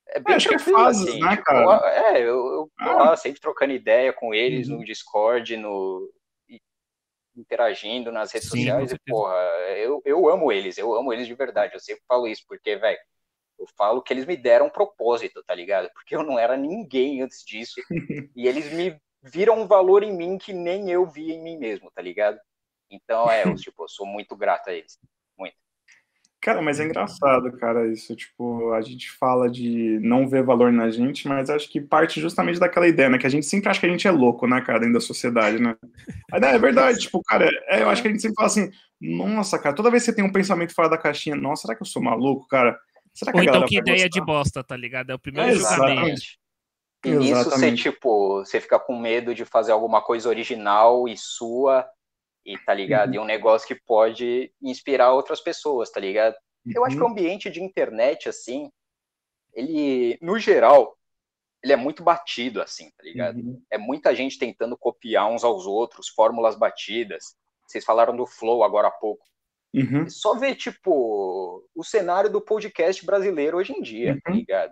é bem acho que é fases, assim, né, tipo, cara? É, eu, eu ah. lá sempre trocando ideia com eles uhum. no Discord, no interagindo nas redes Sim, sociais e, porra, eu, eu amo eles, eu amo eles de verdade, eu sempre falo isso, porque, velho, eu falo que eles me deram um propósito, tá ligado? Porque eu não era ninguém antes disso, e eles me viram um valor em mim que nem eu vi em mim mesmo, tá ligado? Então, é, eu, tipo, eu sou muito grato a eles. Cara, mas é engraçado, cara, isso. Tipo, a gente fala de não ver valor na gente, mas acho que parte justamente daquela ideia, né? Que a gente sempre acha que a gente é louco, né, cara, dentro da sociedade, né? é verdade, tipo, cara, é, eu acho que a gente sempre fala assim, nossa, cara, toda vez que você tem um pensamento fora da caixinha, nossa, será que eu sou maluco, cara? Será que Ou então que ideia de bosta, tá ligado? É o primeiro é, julgamento. E nisso você, tipo, você fica com medo de fazer alguma coisa original e sua, e tá ligado? Uhum. E um negócio que pode inspirar outras pessoas, tá ligado? Uhum. Eu acho que o uhum. ambiente de internet, assim, ele, no geral, ele é muito batido, assim, tá ligado? Uhum. É muita gente tentando copiar uns aos outros, fórmulas batidas. Vocês falaram do Flow agora há pouco. Uhum. Só ver, tipo, o cenário do podcast brasileiro hoje em dia, tá uhum. ligado?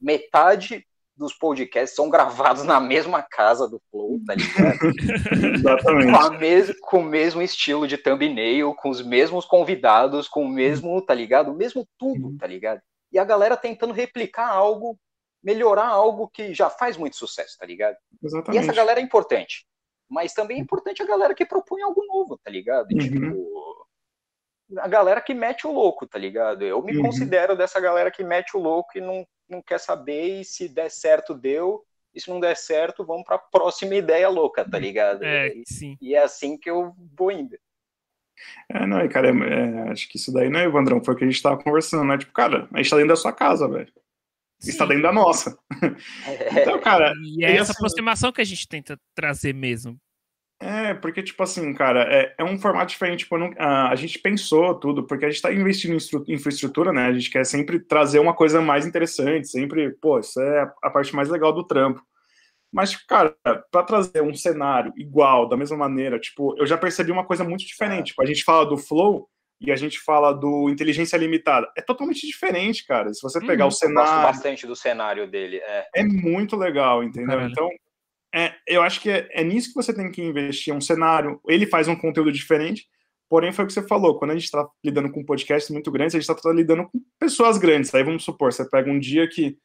Metade dos podcasts são gravados na mesma casa do Flow, tá ligado? Exatamente. Com, mes com, o mesmo estilo de thumbnail, com os mesmos convidados, com o mesmo, tá ligado? O mesmo tudo, tá ligado? E a galera tentando replicar algo, melhorar algo que já faz muito sucesso, tá ligado? Exatamente. E essa galera é importante. Mas também é importante a galera que propõe algo novo, tá ligado? E, uhum. Tipo, a galera que mete o louco, tá ligado? Eu me uhum. considero dessa galera que mete o louco e não não quer saber, e se der certo, deu, e se não der certo, vamos para a próxima ideia louca, tá ligado? É, e, sim. E é assim que eu vou indo. É, não, cara, é, é, acho que isso daí, né, Evandrão, foi o que a gente tava conversando, né? Tipo, cara, a gente tá dentro da sua casa, velho. Está dentro da nossa. É. então, cara. E é essa assim, aproximação que a gente tenta trazer mesmo. É, porque, tipo assim, cara, é, é um formato diferente. Tipo, não, a, a, gente pensou tudo, porque a gente está investindo em infraestrutura, né? A gente quer sempre trazer uma coisa mais interessante, sempre, pô, isso é a parte mais legal do trampo. Mas, cara, para trazer um cenário igual, da mesma maneira, tipo, eu já percebi uma coisa muito diferente. Tipo, a gente fala do Flow e a gente fala do Inteligência Limitada. É totalmente diferente, cara. Se você pegar hum, o cenário. Eu gosto bastante do cenário dele. É, é muito legal, entendeu? Então, é, eu acho que é, é, nisso que você tem que investir, um cenário. Ele faz um conteúdo diferente, porém foi o que você falou, quando a gente está lidando com podcasts muito grandes, a gente está lidando com pessoas grandes. Aí vamos supor, você pega um dia que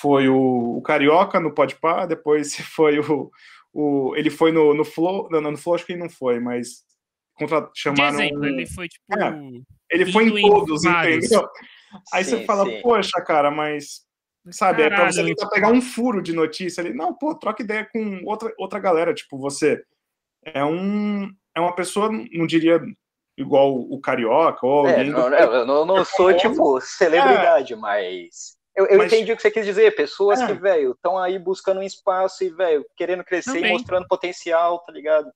foi o, o Carioca no Podpah, depois foi o, o ele foi no, no Flow, não, no Flow acho que ele não foi, mas contra, chamaram... De exemplo, ele foi tipo... É, ele foi em todos, entendeu? Aí sim, você fala, sim. poxa, cara, mas Sabe? Caralho, é pra você tentar pegar um furo de notícia ali. Não, pô, troca ideia com outra, outra galera. Tipo, você é um é uma pessoa, não diria igual o Carioca ou é, não, do... eu não, não sou, tipo, celebridade, é. mas... Eu, eu mas... entendi o que você quis dizer. Pessoas é. que, velho, estão aí buscando um espaço e, velho, querendo crescer Também. e mostrando potencial, tá ligado?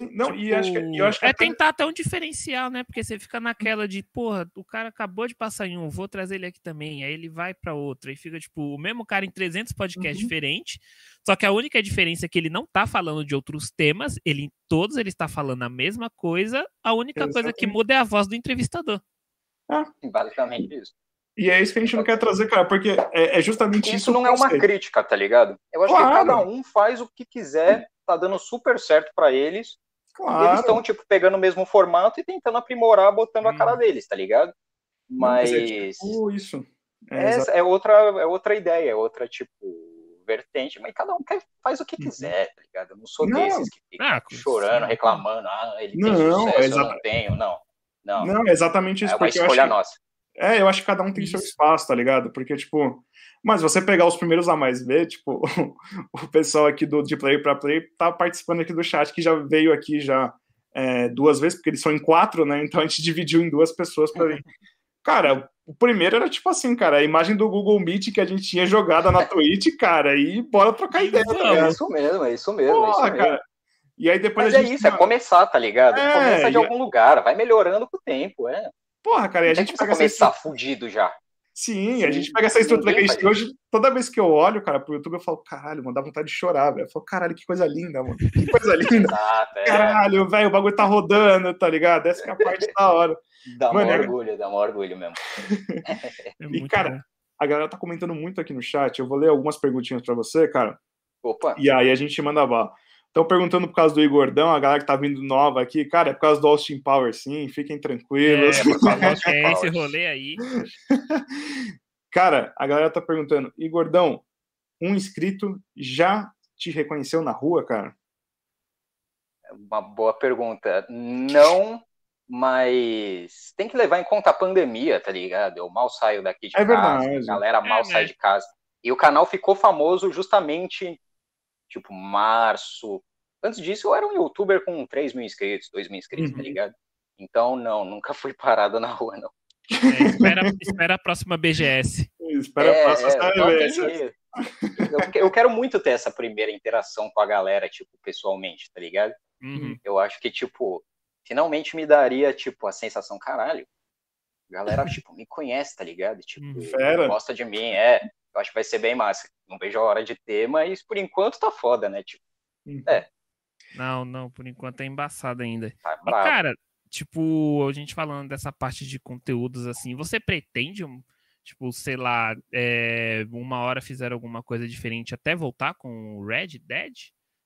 Não, tipo, e acho que, eu acho que é tentar até um diferencial, né? Porque você fica naquela de, porra, o cara acabou de passar em um, vou trazer ele aqui também. Aí ele vai para outro. Aí fica, tipo, o mesmo cara em 300 podcasts uhum. diferentes. Só que a única diferença é que ele não tá falando de outros temas. Ele, em todos, ele está falando a mesma coisa. A única Exatamente. coisa que muda é a voz do entrevistador. Ah. Basicamente isso. E é isso que a gente não quer trazer, cara, porque é, é justamente isso. Isso não é uma crítica, tá ligado? Eu acho claro. que cada um faz o que quiser tá dando super certo para eles. Claro. Eles estão, tipo, pegando o mesmo formato e tentando aprimorar, botando hum. a cara deles, tá ligado? Mas. Mas é tipo isso. É, é, outra, é outra ideia, é outra, tipo, vertente, mas cada um quer, faz o que uhum. quiser, tá ligado? Eu não sou não. desses que ficam ah, chorando, reclamando, ah, ele tem não, sucesso, é eu não tenho, não. Não, não é exatamente isso. É uma escolha acho, nossa. É, eu acho que cada um tem isso. seu espaço, tá ligado? Porque, tipo, mas você pegar os primeiros a mais ver, tipo, o pessoal aqui do de Play para Play tá participando aqui do chat, que já veio aqui já é, duas vezes, porque eles são em quatro, né? Então a gente dividiu em duas pessoas para vir. Cara, o primeiro era tipo assim, cara, a imagem do Google Meet que a gente tinha jogada na Twitch, cara, e bora trocar ideia. Tá é isso mesmo, é isso mesmo. Porra, é isso mesmo. cara. E aí depois Mas a é gente... é isso, é começar, tá ligado? É, Começa de algum lugar, vai melhorando com o tempo, é. Porra, cara, e a gente pega essa... fudido já. Sim, Sim, a gente pega essa estrutura que a gente tem hoje. Toda vez que eu olho, cara, pro YouTube, eu falo, caralho, mano, dá vontade de chorar, velho. Eu falo, caralho, que coisa linda, mano. Que coisa linda. É. caralho, velho, o bagulho tá rodando, tá ligado? Essa é a parte da hora. Dá mano, um é orgulho, dá um orgulho mesmo. É e, cara. A galera tá comentando muito aqui no chat. Eu vou ler algumas perguntinhas para você, cara. Opa. E aí a gente manda bala. Estão perguntando por causa do Igordão, a galera que tá vindo nova aqui. Cara, é por causa do Austin Power, sim. Fiquem tranquilos. É, é esse rolê aí. cara, a galera tá perguntando, Igordão, um inscrito já te reconheceu na rua, cara? Uma boa pergunta. Não, mas tem que levar em conta a pandemia, tá ligado? Eu mal saio daqui de é casa, verdade. a galera mal É, sai né? de casa. E o canal ficou famoso justamente, tipo, março. Antes disso, eu era um youtuber com 3 mil inscritos, 2 mil inscritos, tá Uhum. ligado? Então, não, nunca fui parado na rua, não. É, espera, espera a próxima BGS. Espera É, a próxima é, saber. jeito. eu, eu quero muito ter essa primeira interação com a galera, tipo, pessoalmente, tá ligado? Uhum. Eu acho que, tipo, finalmente me daria, tipo, a sensação, caralho, a galera, tipo, me conhece, tá ligado? Tipo, Hum, fera. gosta de mim, é. Eu acho que vai ser bem massa. Não vejo a hora de ter, mas por enquanto tá foda, né? Tipo, É. Não, não, por enquanto é embaçado ainda. tá E, cara, tipo, a gente falando dessa parte de conteúdos assim, você pretende, um- tipo, sei lá, é, uma hora fizer alguma coisa diferente até voltar com o Red Dead?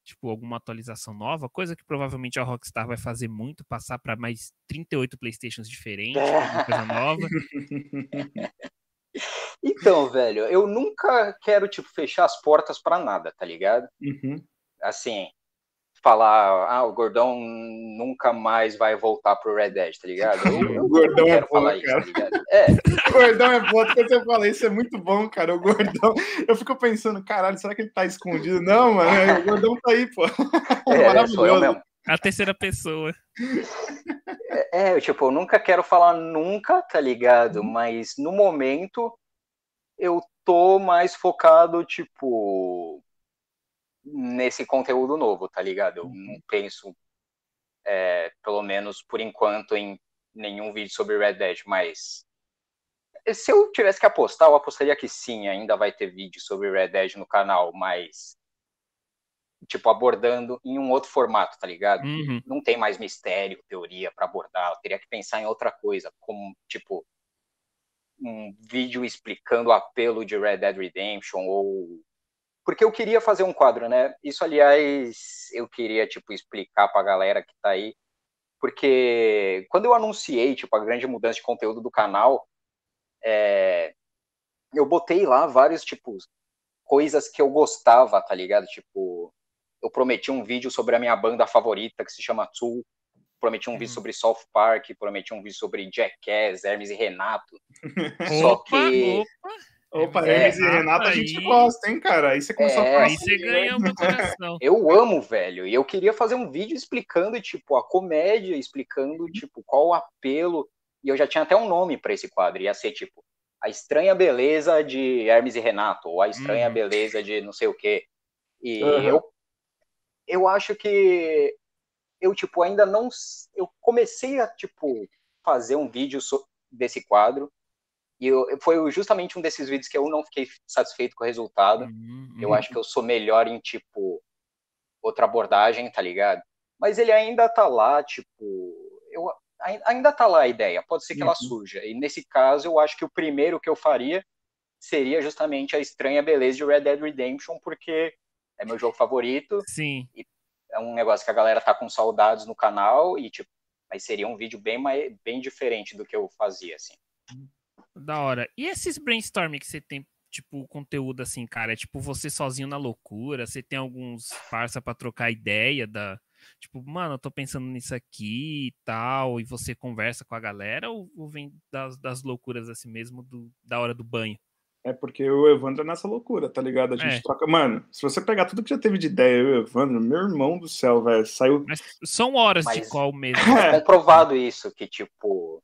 Tipo, alguma atualização nova? Coisa que provavelmente a Rockstar vai fazer muito, passar para mais 38 Playstations diferentes, alguma coisa nova. Então, velho, eu nunca quero, tipo, fechar as portas pra nada, tá ligado? Uhum. Assim, falar, ah, o Gordão nunca mais vai voltar pro Red Dead, tá ligado? Eu, eu O Gordão não é quero bom, falar isso, cara. tá ligado? É, O gordão é bom, quando você fala isso é muito bom, cara. O gordão. Eu fico pensando, caralho, será que ele tá escondido? Não, mano, é, o gordão tá aí, pô. é, sou eu Maravilhoso. mesmo. A terceira pessoa. É, eu, tipo, eu nunca quero falar nunca, tá ligado? Uhum. Mas no momento eu tô mais focado, tipo, nesse conteúdo novo, tá ligado? Eu Uhum. não penso, é, pelo menos por enquanto, em nenhum vídeo sobre Red Dead, mas se eu tivesse que apostar, eu apostaria que sim, ainda vai ter vídeo sobre Red Dead no canal, mas tipo abordando em um outro formato, tá ligado? Uhum. não tem mais mistério, teoria para abordar. Eu teria que pensar em outra coisa, como tipo um vídeo explicando o apelo de Red Dead Redemption ou porque eu queria fazer um quadro, né? Isso aliás eu queria tipo explicar para a galera que tá aí, porque quando eu anunciei tipo a grande mudança de conteúdo do canal, é, eu botei lá vários tipos coisas que eu gostava, tá ligado? Tipo, eu prometi um vídeo sobre a minha banda favorita, que se chama Tool. Prometi um vídeo Uhum. sobre South Park, prometi um vídeo sobre Jackass, Hermes e Renato. Só que. opa. É, Hermes e Renata, a gente aí- gosta, hein, cara? Aí você começou É, a falar Aí você assim, ganha né? o meu coração. Eu amo, velho. E eu queria fazer um vídeo explicando, tipo, a comédia, explicando, tipo, qual o apelo. E eu já tinha até um nome para esse quadro. Ia ser, tipo, A Estranha Beleza de Hermes e Renato, ou A Estranha Uhum. Beleza de não sei o quê. E Uhum. eu, eu acho que eu, tipo, ainda não. Eu comecei a, tipo, fazer um vídeo desse quadro. E eu, foi justamente um desses vídeos que eu não fiquei satisfeito com o resultado. Uhum, Eu acho que eu sou melhor em, tipo, outra abordagem, tá ligado? Mas ele ainda tá lá, tipo. Eu, ai- ainda tá lá a ideia, pode ser que ela Uhum. surja. E nesse caso, eu acho que o primeiro que eu faria seria justamente a estranha beleza de Red Dead Redemption, porque é meu jogo favorito, Sim. É um negócio que a galera tá com saudades no canal, e, tipo, mas seria um vídeo bem, bem diferente do que eu fazia, assim. Da hora. E esses brainstorming que você tem, tipo, conteúdo assim, cara? É tipo você sozinho na loucura? Você tem alguns parça pra trocar ideia da. Tipo, mano, eu tô pensando nisso aqui e tal, e você conversa com a galera ou, ou vem das, das loucuras assim mesmo, do, da hora do banho? É porque o Evandro é nessa loucura, tá ligado? A gente É. troca. Mano, se você pegar tudo que já teve de ideia, eu e o Evandro, meu irmão do céu, velho, saiu. Mas são horas de Mas- call mesmo. É comprovado isso, que, tipo,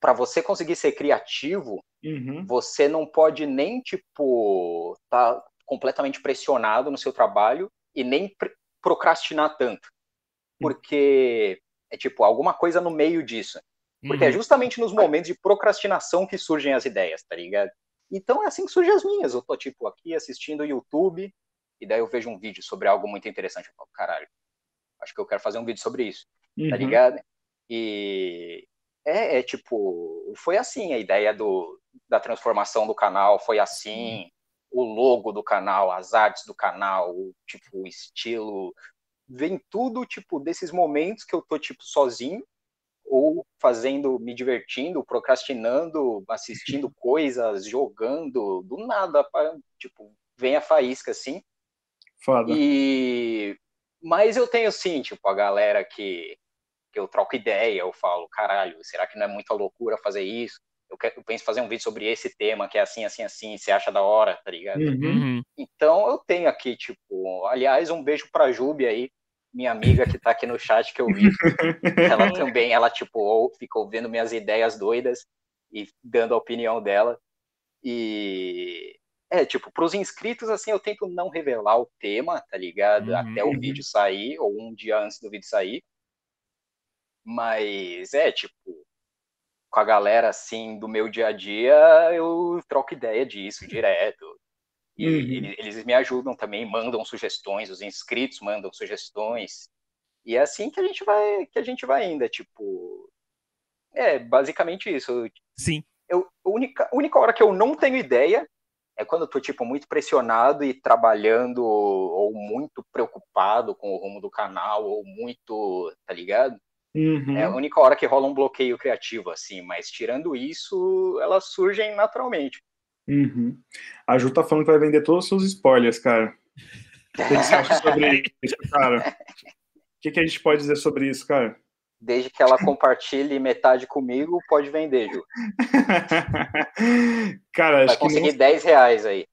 para você conseguir ser criativo, Uhum. você não pode nem, tipo, tá completamente pressionado no seu trabalho e nem pr- procrastinar tanto. Porque é, tipo, alguma coisa no meio disso. Porque é Uhum. justamente nos momentos de procrastinação que surgem as ideias, tá ligado? Então é assim que surgem as minhas. Eu tô, tipo, aqui assistindo o YouTube, e daí eu vejo um vídeo sobre algo muito interessante. Eu falo, caralho, acho que eu quero fazer um vídeo sobre isso tá Uhum. ligado? E é, é, tipo, foi assim a ideia do, da transformação do canal foi assim, o logo do canal, as artes do canal, o, tipo, o estilo, vem tudo, tipo, desses momentos que eu tô, tipo, sozinho, ou fazendo, me divertindo, procrastinando, assistindo coisas, jogando, do nada, tipo, vem a faísca, assim. Foda. E... Mas eu tenho, sim, tipo, a galera que, que eu troco ideia, eu falo, caralho, será que não é muita loucura fazer isso? Eu, quero, eu penso fazer um vídeo sobre esse tema, que é assim, assim, assim, você acha da hora, tá ligado? Uhum. Então eu tenho aqui, tipo, aliás, um beijo pra Jubi aí, minha amiga que tá aqui no chat que eu vi. ela também, ela, tipo, ficou vendo minhas ideias doidas e dando a opinião dela. E é, tipo, pros inscritos, assim, eu tento não revelar o tema, tá ligado? Uhum. Até o vídeo sair, ou um dia antes do vídeo sair. Mas é, tipo, com a galera assim do meu dia a dia, eu troco ideia disso direto. E Uhum. eles, me ajudam também, mandam sugestões, os inscritos mandam sugestões. E é assim que a gente vai, que a gente vai ainda, tipo, é basicamente isso. Sim. Eu, a única, a única hora que eu não tenho ideia é quando eu tô, tipo, muito pressionado e trabalhando, ou muito preocupado com o rumo do canal, ou muito, tá ligado? Uhum. É a única hora que rola um bloqueio criativo, assim, mas tirando isso, elas surgem naturalmente. Uhum. A Ju tá falando que vai vender todos os seus spoilers, cara. O que você acha sobre isso, cara? O que, que a gente pode dizer sobre isso, cara? Desde que ela compartilhe metade comigo, pode vender, Ju. cara, Vai que conseguir não... 10 reais aí.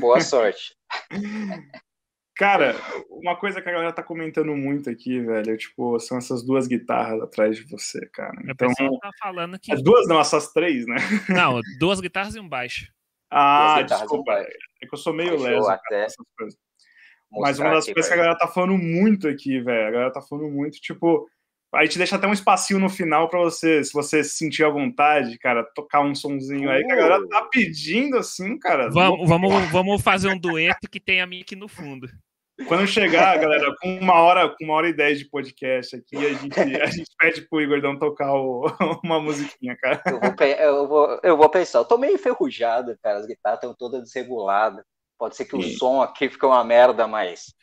Boa sorte. Cara, uma coisa que a galera tá comentando muito aqui, velho, tipo, são essas duas guitarras atrás de você, cara. A Então, pessoa tá falando que. as duas não, essas três, né? Não, duas guitarras e um baixo. Ah, desculpa, é que eu sou meio leso, até essas coisas. Mas uma das aqui coisas que a galera tá falando muito aqui, velho, a galera tá falando muito, tipo, a gente deixa até um espacinho no final pra você, se você sentir à vontade, cara, tocar um sonzinho aí, que a galera tá pedindo assim, cara. Vamos, vamos, vamos fazer um dueto que tem a minha aqui no fundo. Quando chegar, galera, com uma hora, com uma hora e dez de podcast aqui, a gente, a gente pede pro Igordão tocar o- uma musiquinha, cara. Eu vou, eu, vou, eu vou pensar, eu tô meio enferrujado, cara, as guitarras estão todas desreguladas. Pode ser que o Sim. som aqui fique uma merda, mas.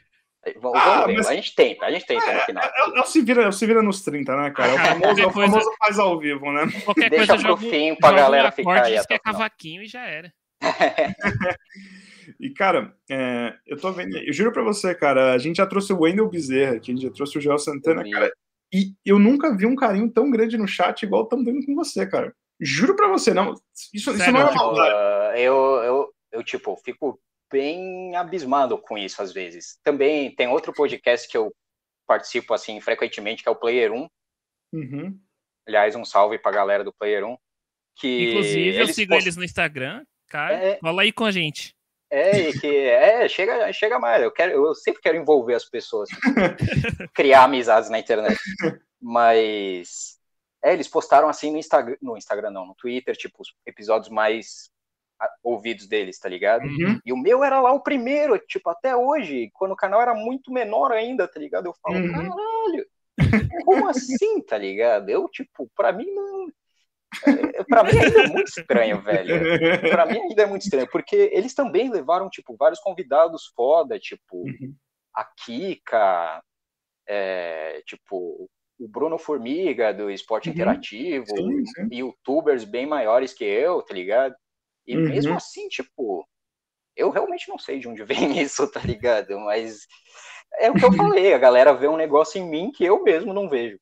Vamos, Ah, ver, mas- a gente tenta, a gente tenta no final. É, é o se vira, é o se vira nos 30, né, cara? É o famoso, é o famoso faz ao vivo, né? Qualquer Deixa coisa pro jogo, fim pra galera ficar aí que é cavaquinho e já era. E, cara, é, eu tô vendo, eu juro pra você, cara, a gente já trouxe o Wendel Bezerra aqui, a gente já trouxe o Joel Santana, vi. cara, e eu nunca vi um carinho tão grande no chat igual estamos vendo com você, cara. Juro pra você, não. Isso, isso Sério, não é tipo, maldade. Ah, eu, eu, eu, tipo, fico bem abismado com isso às vezes. Também tem outro podcast que eu participo, assim, frequentemente, que é o Player 1. Uhum. Aliás, um salve pra galera do Player 1. Que Inclusive, eu sigo post- eles no Instagram. Cara, É. cola aí com a gente. É, e que é, chega, chega mais. Eu quero, eu sempre quero envolver as pessoas, criar amizades na internet. Mas é, eles postaram assim no Instagram, no Instagram não, no Twitter, tipo os episódios mais ouvidos deles, tá ligado? Uhum. E o meu era lá o primeiro, tipo, até hoje, quando o canal era muito menor ainda, tá ligado? Eu falo, Uhum. caralho, como assim, tá ligado? Eu, tipo, pra mim não. É, Pra mim ainda é muito estranho, velho pra mim ainda é muito estranho, porque eles também levaram, tipo, vários convidados foda, tipo, Uhum. a Kika, é, tipo, o Bruno Formiga, do Esporte Uhum. Interativo, Sim, sim. youtubers bem maiores que eu, tá ligado? E Uhum. mesmo assim, tipo, eu realmente não sei de onde vem isso, tá ligado? Mas é o que eu falei, a galera vê um negócio em mim que eu mesmo não vejo.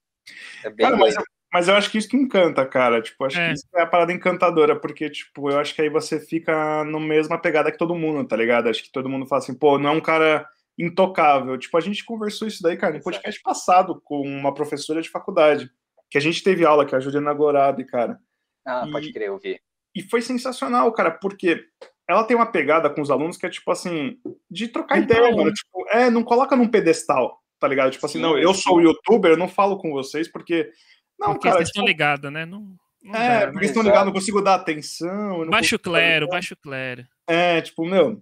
É bem Cara, mas. Mas eu acho que isso que encanta, cara. Tipo, acho É. que isso é a parada encantadora, porque, tipo, eu acho que aí você fica no mesma pegada que todo mundo, tá ligado? Acho que todo mundo fala assim, pô, não é um cara intocável. Tipo, a gente conversou isso daí, cara, no podcast passado com uma professora de faculdade, que a gente teve aula, que é a Juliana Gorabi, cara. Ah, e- pode crer, eu vi. E foi sensacional, cara, porque ela tem uma pegada com os alunos que é tipo assim, de trocar Um ideia, pra um. mano. Tipo, é, não coloca num pedestal, tá ligado? Tipo assim, Sim, não, eu sim. sou youtuber, eu não falo com vocês porque. Não, porque cara, vocês tipo, estão ligados, né? Não, não é, dá, porque né? estão ligados, não consigo dar atenção. Baixo consigo clero, baixo clero. É, tipo, meu,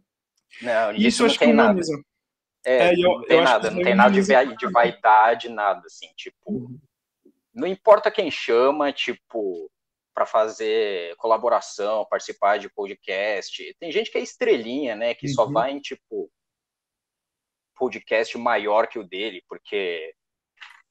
Não, isso disso eu não acho que tem nada. humaniza. É, É, eu- não tem eu nada, que não isso tem nada de, de vaidade, nada, assim, tipo, Uhum. não importa quem chama, tipo, para fazer colaboração, participar de podcast. Tem gente que é estrelinha, né? Que uhum. só vai em tipo podcast maior que o dele, porque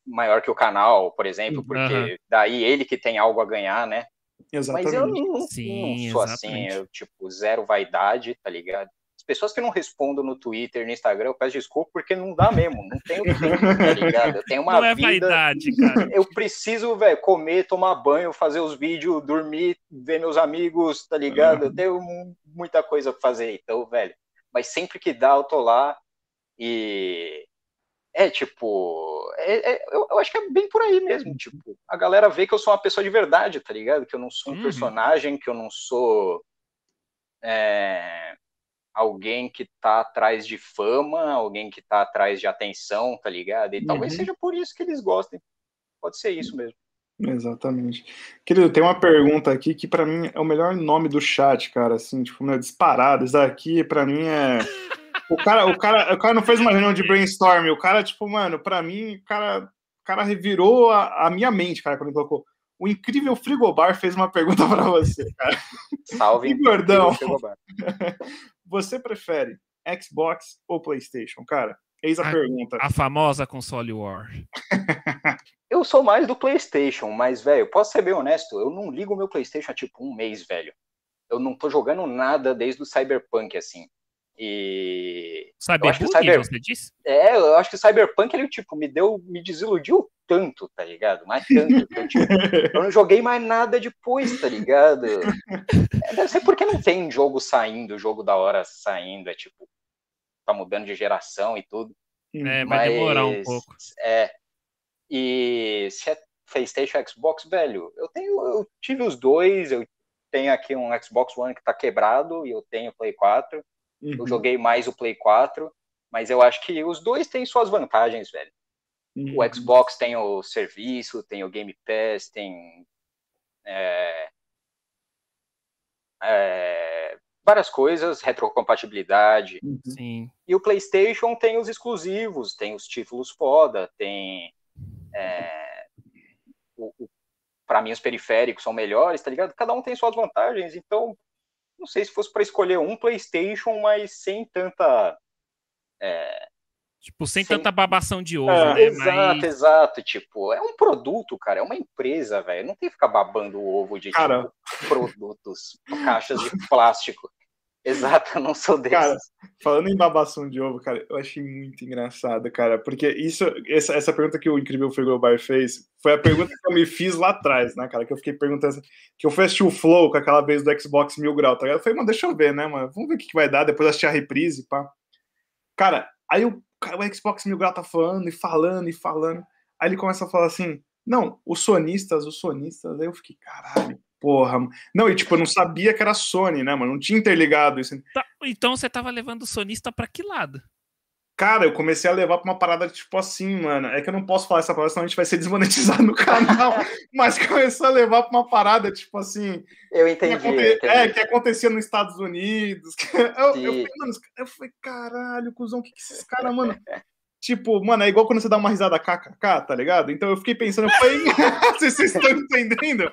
maior que o canal, por exemplo, porque uhum. daí ele que tem algo a ganhar, né? Exatamente. Mas eu não, Sim, não sou assim, exatamente. assim, eu tipo zero vaidade, tá ligado? As pessoas que não respondem no Twitter, no Instagram, eu peço desculpa porque não dá mesmo, não tenho tempo, tá ligado? Eu tenho uma não é vida. Vaidade, cara. Eu preciso, velho, comer, tomar banho, fazer os vídeos, dormir, ver meus amigos, tá ligado? Eu tenho muita coisa pra fazer, então, velho. Mas sempre que dá, eu tô lá e é tipo, é, é, eu, eu, acho que é bem por aí mesmo. Tipo, a galera vê que eu sou uma pessoa de verdade, tá ligado? Que eu não sou um uhum. personagem, que eu não sou é, alguém que tá atrás de fama, alguém que tá atrás de atenção, tá ligado? E uhum. talvez seja por isso que eles gostem. Pode ser isso mesmo. Exatamente. Querido, tem uma pergunta aqui que para mim é o melhor nome do chat, cara, assim, tipo, meu, disparado. Isso daqui para mim é o cara, o cara, o cara não fez uma reunião de brainstorm, o cara tipo, mano, para mim, o cara, o cara revirou a, a minha mente, cara, quando ele colocou o incrível Frigobar fez uma pergunta para você, cara. Salve, gordão. Você prefere Xbox ou PlayStation, cara? Eis a, a pergunta. A famosa console war. eu sou mais do PlayStation, mas, velho, posso ser bem honesto, eu não ligo meu PlayStation há tipo um mês, velho. Eu não tô jogando nada desde o Cyberpunk, assim. E. Cyberpunk, Cyber... você disse? É, eu acho que o Cyberpunk, ele, tipo, me deu, me desiludiu tanto, tá ligado? Mais tanto. eu, tipo, eu não joguei mais nada depois, tá ligado? É, deve ser porque não tem jogo saindo, jogo da hora saindo, é tipo, tá mudando de geração e tudo. É, vai Mas, demorar um pouco. É. E se é PlayStation Xbox, velho, eu tenho, eu tive os dois, eu tenho aqui um Xbox One que tá quebrado e eu tenho Play 4. Uhum. Eu joguei mais o Play 4, mas eu acho que os dois têm suas vantagens, velho. Uhum. O Xbox tem o serviço, tem o Game Pass, tem é, é, várias coisas, retrocompatibilidade. Uhum. Sim. E o PlayStation tem os exclusivos, tem os títulos foda, tem. É, para mim, os periféricos são melhores, tá ligado? Cada um tem suas vantagens, então não sei se fosse para escolher um PlayStation, mas sem tanta. É, tipo, sem, sem, tanta babação de ovo, é, né? Exato, mas... exato. Tipo, é um produto, cara, é uma empresa, velho. Não tem que ficar babando o ovo de cara... tipo, produtos, caixas de plástico. Exato, eu não sou desses. Cara, falando em babação de ovo, cara, eu achei muito engraçado, cara, porque isso, essa, essa pergunta que o Incrível Frigobar fez foi a pergunta que eu me fiz lá atrás, né, cara, que eu fiquei perguntando, que eu fui assistir o Flow com aquela vez do Xbox Mil Grau, tá ligado? Eu falei, mano, deixa eu ver, né, mano, vamos ver o que, que vai dar, depois assistir a reprise, pá. Cara, aí o, o Xbox Mil Grau tá falando e falando e falando, aí ele começa a falar assim, não, os sonistas, os sonistas, aí eu fiquei, caralho, Porra. Não, e tipo, eu não sabia que era Sony, né, mano? Não tinha interligado isso. Tá, então você tava levando o sonista pra que lado? Cara, eu comecei a levar pra uma parada tipo assim, mano. É que eu não posso falar essa palavra, senão a gente vai ser desmonetizado no canal. mas começou a levar pra uma parada, tipo assim. Eu entendi. Que aconte... entendi. É, que acontecia nos Estados Unidos. Eu, eu, falei, mano, eu falei, caralho, cuzão, o que, que esses caras, mano. Tipo, mano, é igual quando você dá uma risada kkk, tá ligado? Então eu fiquei pensando, eu falei, vocês estão entendendo?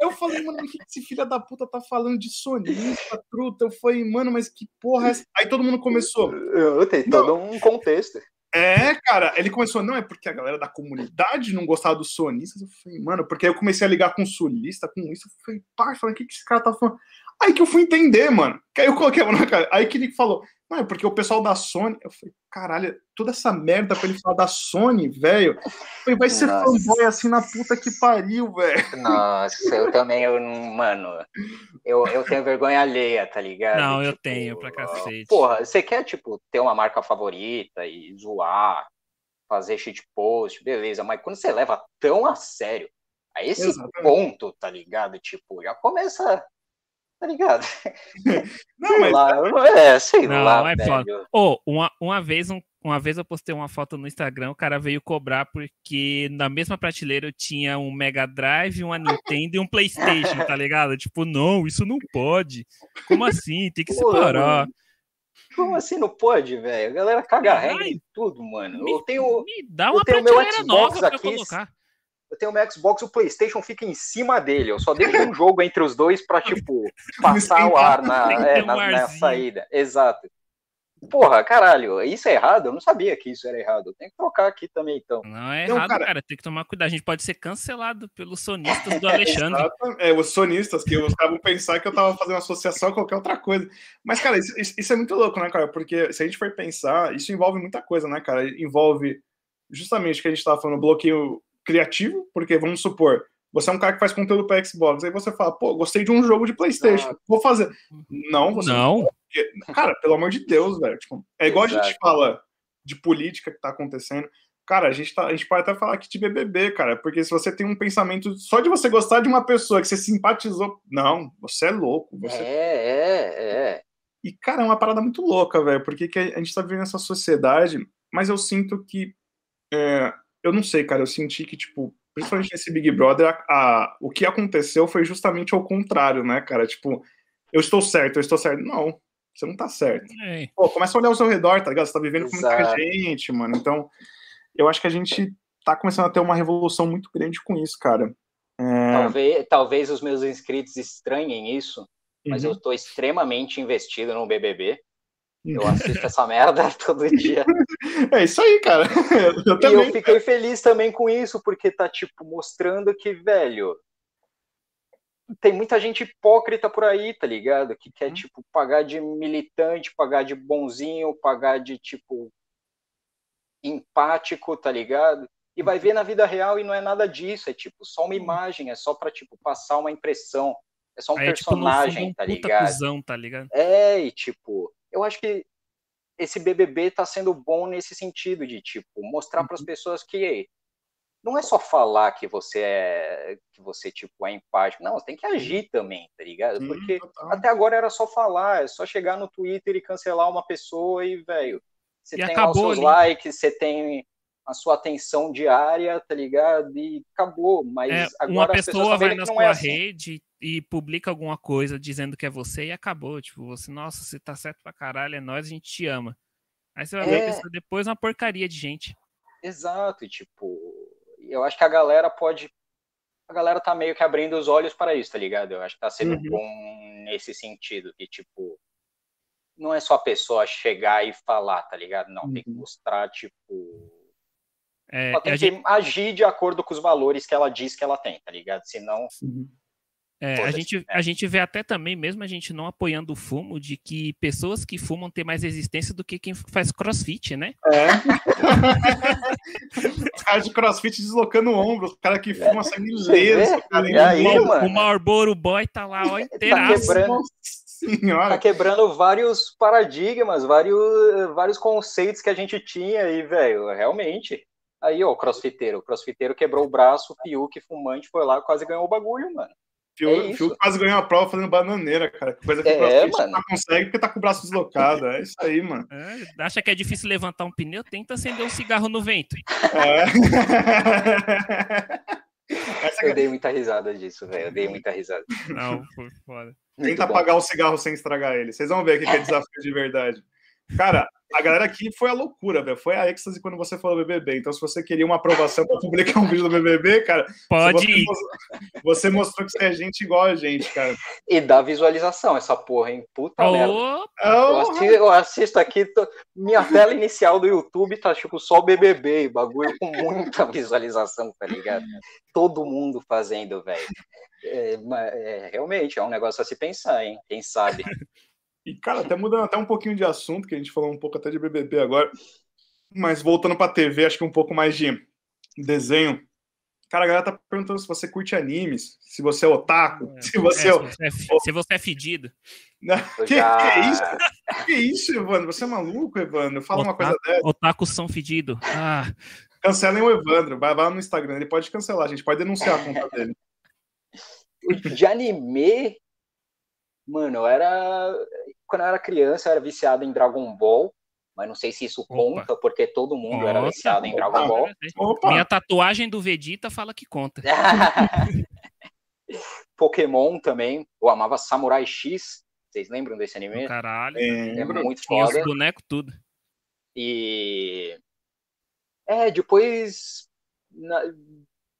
Eu falei, mano, o que esse filho da puta tá falando de sonista, truta? Eu falei, mano, mas que porra é essa? Aí todo mundo começou. Eu tenho todo um contexto. É, cara, ele começou, não, é porque a galera da comunidade não gostava dos sonistas. Eu falei, mano, porque aí eu comecei a ligar com sulista, com isso. Eu falei, pá, falando, o que, que esse cara tá falando? Aí que eu fui entender, mano. Que aí eu coloquei a mão na cara. Aí que ele falou, não, é porque o pessoal da Sony. Eu falei, caralho, toda essa merda pra ele falar da Sony, velho. Vai ser Nossa. fanboy assim na puta que pariu, velho. Nossa, eu também, eu, mano. Eu, eu tenho vergonha alheia, tá ligado? Não, tipo, eu tenho, pra cacete. Porra, você quer, tipo, ter uma marca favorita e zoar, fazer shitpost, beleza, mas quando você leva tão a sério, a esse Exatamente. ponto, tá ligado? Tipo, já começa tá ligado? Não, sei mas... lá, é, sei não, lá, é velho. Oh, uma, uma vez um, uma vez eu postei uma foto no Instagram, o cara veio cobrar porque na mesma prateleira eu tinha um Mega Drive, uma Nintendo e um PlayStation, tá ligado? Tipo, não, isso não pode. Como assim? Tem que Pô, separar. Mano. Como assim não pode, velho? A galera caga regra em tudo, mano. Me, eu tenho. Me dá uma prateleira nova pra aqui, eu colocar. Eu tenho meu Xbox, o PlayStation fica em cima dele. Eu só deixo um jogo entre os dois para tipo, passar o ar na, é, na, na saída. Exato. Porra, caralho, isso é errado? Eu não sabia que isso era errado. Tem que trocar aqui também, então. Não é errado, cara... cara. Tem que tomar cuidado. A gente pode ser cancelado pelos sonistas do Alexandre. é, os sonistas que estavam pensar que eu tava fazendo associação a qualquer outra coisa. Mas, cara, isso, isso, é muito louco, né, cara? Porque se a gente for pensar, isso envolve muita coisa, né, cara? Envolve justamente o que a gente tava falando, bloqueio criativo, porque vamos supor, você é um cara que faz conteúdo para Xbox, aí você fala, pô, gostei de um jogo de PlayStation, ah. vou fazer. Não, você não. não cara, pelo amor de Deus, velho. Tipo, é igual Exato. a gente fala de política que tá acontecendo. Cara, a gente, tá, a gente pode até falar aqui de BBB, cara, porque se você tem um pensamento só de você gostar de uma pessoa que você simpatizou, não, você é louco. Você... É, é, é. E, cara, é uma parada muito louca, velho, porque que a gente tá vivendo essa sociedade, mas eu sinto que. É, eu não sei, cara, eu senti que, tipo, principalmente nesse Big Brother, a, a, o que aconteceu foi justamente ao contrário, né, cara? Tipo, eu estou certo, eu estou certo. Não, você não tá certo. É. Pô, começa a olhar ao seu redor, tá ligado? Você tá vivendo Exato. com muita gente, mano. Então, eu acho que a gente tá começando a ter uma revolução muito grande com isso, cara. É... Talvez, talvez os meus inscritos estranhem isso, mas uhum. eu tô extremamente investido no BBB. Eu assisto essa merda todo dia. É isso aí, cara. Eu, e eu fiquei feliz também com isso, porque tá, tipo, mostrando que, velho, tem muita gente hipócrita por aí, tá ligado? Que quer, hum. tipo, pagar de militante, pagar de bonzinho, pagar de, tipo, empático, tá ligado? E vai ver na vida real e não é nada disso, é, tipo, só uma imagem, é só pra, tipo, passar uma impressão. É só um aí, personagem, é, tipo, tá ligado? Cuzão, tá ligado? É, e, tipo, eu acho que esse BBB está sendo bom nesse sentido de tipo mostrar para as uhum. pessoas que não é só falar que você é que você tipo é empático, não, você tem que agir também, tá ligado? Porque até agora era só falar, é só chegar no Twitter e cancelar uma pessoa e velho, você e tem lá os seus ali. likes, você tem a sua atenção diária, tá ligado? E acabou. Mas é, agora uma pessoa vai na sua é assim. rede e publica alguma coisa dizendo que é você e acabou. Tipo, você, nossa, você tá certo pra caralho, é nós, a gente te ama. Aí você vai é... ver pessoa depois uma porcaria de gente. Exato, e tipo, eu acho que a galera pode. A galera tá meio que abrindo os olhos para isso, tá ligado? Eu acho que tá sendo uhum. bom nesse sentido, que tipo, não é só a pessoa chegar e falar, tá ligado? Não, uhum. tem que uhum. mostrar, tipo, é, ela tem que gente... agir de acordo com os valores que ela diz que ela tem, tá ligado? Senão. É, a, gente, a gente vê até também, mesmo a gente não apoiando o fumo, de que pessoas que fumam têm mais resistência do que quem faz crossfit, né? É. os caras de crossfit deslocando o ombro, os caras que fumam saindo ileso. Cara, e aí, o, mano? o Marlboro Boy tá lá, ó, inteiraço. Tá quebrando, Senhora. tá quebrando vários paradigmas, vários, vários conceitos que a gente tinha aí, velho. Realmente. Aí, ó, o crossfiteiro. O crossfiteiro quebrou o braço, o Fiuk, fumante, foi lá quase ganhou o bagulho, mano. Fiuk, é Fiuk quase ganhou a prova fazendo bananeira, cara. Coisa que é, o não consegue porque tá com o braço deslocado. É isso aí, mano. É, acha que é difícil levantar um pneu? Tenta acender um cigarro no vento. É. eu dei muita risada disso, velho. Eu dei muita risada. Não, foi foda. Tenta apagar o cigarro sem estragar ele. Vocês vão ver o que é desafio de verdade. Cara, a galera aqui foi a loucura, velho. Foi a êxtase quando você falou BBB. Então, se você queria uma aprovação para publicar um vídeo do BBB, cara, pode você, ir. Você mostrou que você é gente igual a gente, cara. E dá visualização essa porra, hein? Puta oh. merda. Eu assisto, eu assisto aqui, tô... minha tela inicial do YouTube tá tipo só BBB, bagulho com muita visualização, tá ligado? Todo mundo fazendo, velho. É, é, realmente, é um negócio a se pensar, hein? Quem sabe. E, cara, até mudando até um pouquinho de assunto, que a gente falou um pouco até de BBB agora, mas voltando pra TV, acho que um pouco mais de desenho. Cara, a galera tá perguntando se você curte animes, se você é otaku, é, se você é, é, se você é fedido. Que, já... que, é isso? Que isso, Evandro? Você é maluco, Evandro? Fala otaku, uma coisa dessa. Otakus são fedidos. Ah. Cancelem o Evandro, vai lá no Instagram, ele pode cancelar, a gente pode denunciar a conta dele. De anime, mano, eu era quando eu era criança, eu era viciado em Dragon Ball, mas não sei se isso conta, Opa. porque todo mundo Opa. era viciado em Dragon Ball. Opa. Minha tatuagem do Vegeta fala que conta. Pokémon também, eu amava Samurai X. Vocês lembram desse anime? Caralho, é, é muito Tinha foda. os bonecos tudo. E é, depois na...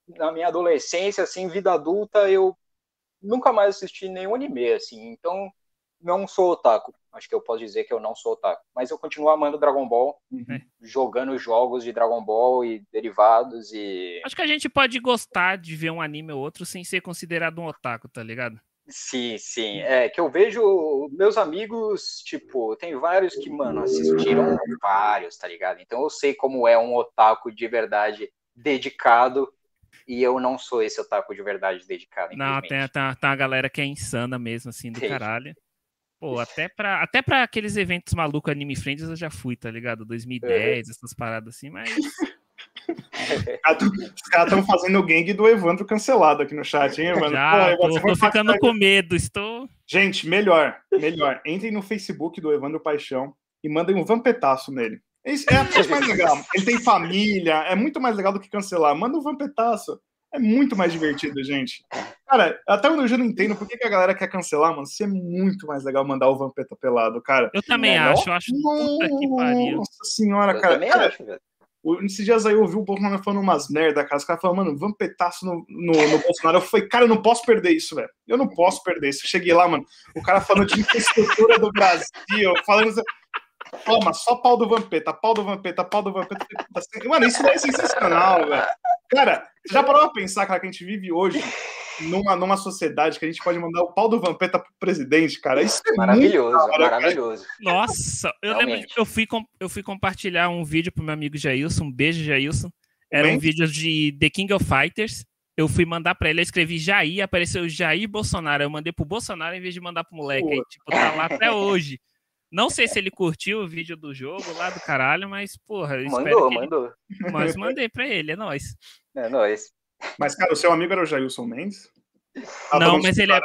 na minha adolescência, assim, vida adulta, eu nunca mais assisti nenhum anime, assim, então não sou otaku. Acho que eu posso dizer que eu não sou otaku. Mas eu continuo amando Dragon Ball, uhum. jogando jogos de Dragon Ball e derivados e. Acho que a gente pode gostar de ver um anime ou outro sem ser considerado um otaku, tá ligado? Sim, sim. É que eu vejo meus amigos, tipo, tem vários que, mano, assistiram vários, tá ligado? Então eu sei como é um otaku de verdade dedicado e eu não sou esse otaku de verdade dedicado. Não, tem, tem, tem uma galera que é insana mesmo, assim, do Sim. caralho. Pô, até pra, até pra aqueles eventos malucos Anime Friends eu já fui, tá ligado? 2010, é. essas paradas assim, mas. Os caras estão fazendo o gangue do Evandro cancelado aqui no chat, hein, mano? Já, Pô, tô, tô ficando com medo, estou. Gente, melhor, melhor. Entrem no Facebook do Evandro Paixão e mandem um vampetaço nele. É a mais legal. Ele tem família, é muito mais legal do que cancelar. Manda um vampetaço. É muito mais divertido, gente. Cara, até hoje eu não entendo por que, que a galera quer cancelar, mano. Se é muito mais legal mandar o Vampeta pelado, cara. Eu também é, acho, eu acho puta que pariu. Nossa senhora, eu cara. Também cara, acho, velho. Esses dias aí eu ouvi o Bolsonaro falando umas merda, cara. Os caras falando, mano, vampetaço no, no, no Bolsonaro. Eu falei, cara, eu não posso perder isso, velho. Eu não posso perder isso. Eu cheguei lá, mano, o cara falando de infraestrutura do Brasil, falando. Toma, só pau do Vampeta, pau do Vampeta, pau do Vampeta. Mano, isso é sensacional, velho. Cara, você já parou pra pensar, cara, que a gente vive hoje numa, numa sociedade que a gente pode mandar o pau do Vampeta pro presidente, cara? Isso é maravilhoso, muito maravilhoso. Nossa, eu Realmente. lembro que eu fui, eu fui compartilhar um vídeo pro meu amigo Jailson, um beijo, Jailson. Era Bem? um vídeo de The King of Fighters. Eu fui mandar pra ele, eu escrevi Jair, apareceu Jair Bolsonaro. Eu mandei pro Bolsonaro em vez de mandar pro moleque. Aí, tipo, tá lá até hoje. Não sei se ele curtiu o vídeo do jogo lá do caralho, mas, porra, mandou, espero que mandou. Ele... Mas mandei pra ele, é nóis. É nóis. Mas, cara, o seu amigo era o Jailson Mendes? Ah, não, mas ele, é,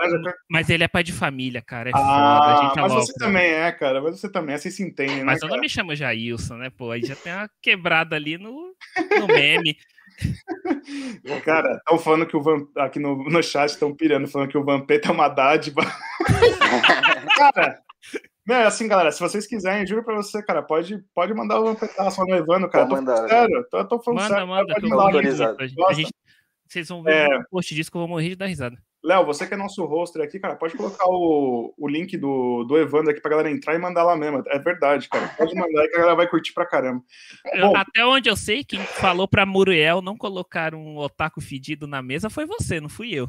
mas ele é pai de família, cara. É ah, foda, mas você também é, cara. Mas você também é, você se entende, né? Mas eu cara? não me chamo Jailson, né? Pô, aí já tem uma quebrada ali no, no meme. Cara, estão falando que o Van... aqui no, no chat estão pirando, falando que o Vampeta é uma dádiva. cara, é assim, galera, se vocês quiserem, juro pra você, cara, pode, pode mandar o pedaço no Evandro, cara. Tô mandar, sério, tô, tô falando manda, sério. Manda, pode mandar. A gente, vocês vão ver é... um post disso que eu vou morrer de dar risada. Léo, você que é nosso roster aqui, cara, pode colocar o, o link do, do Evandro aqui pra galera entrar e mandar lá mesmo. É verdade, cara. Pode mandar aí que a galera vai curtir pra caramba. Bom, até onde eu sei, quem falou pra Muriel não colocar um otaku fedido na mesa foi você, não fui eu.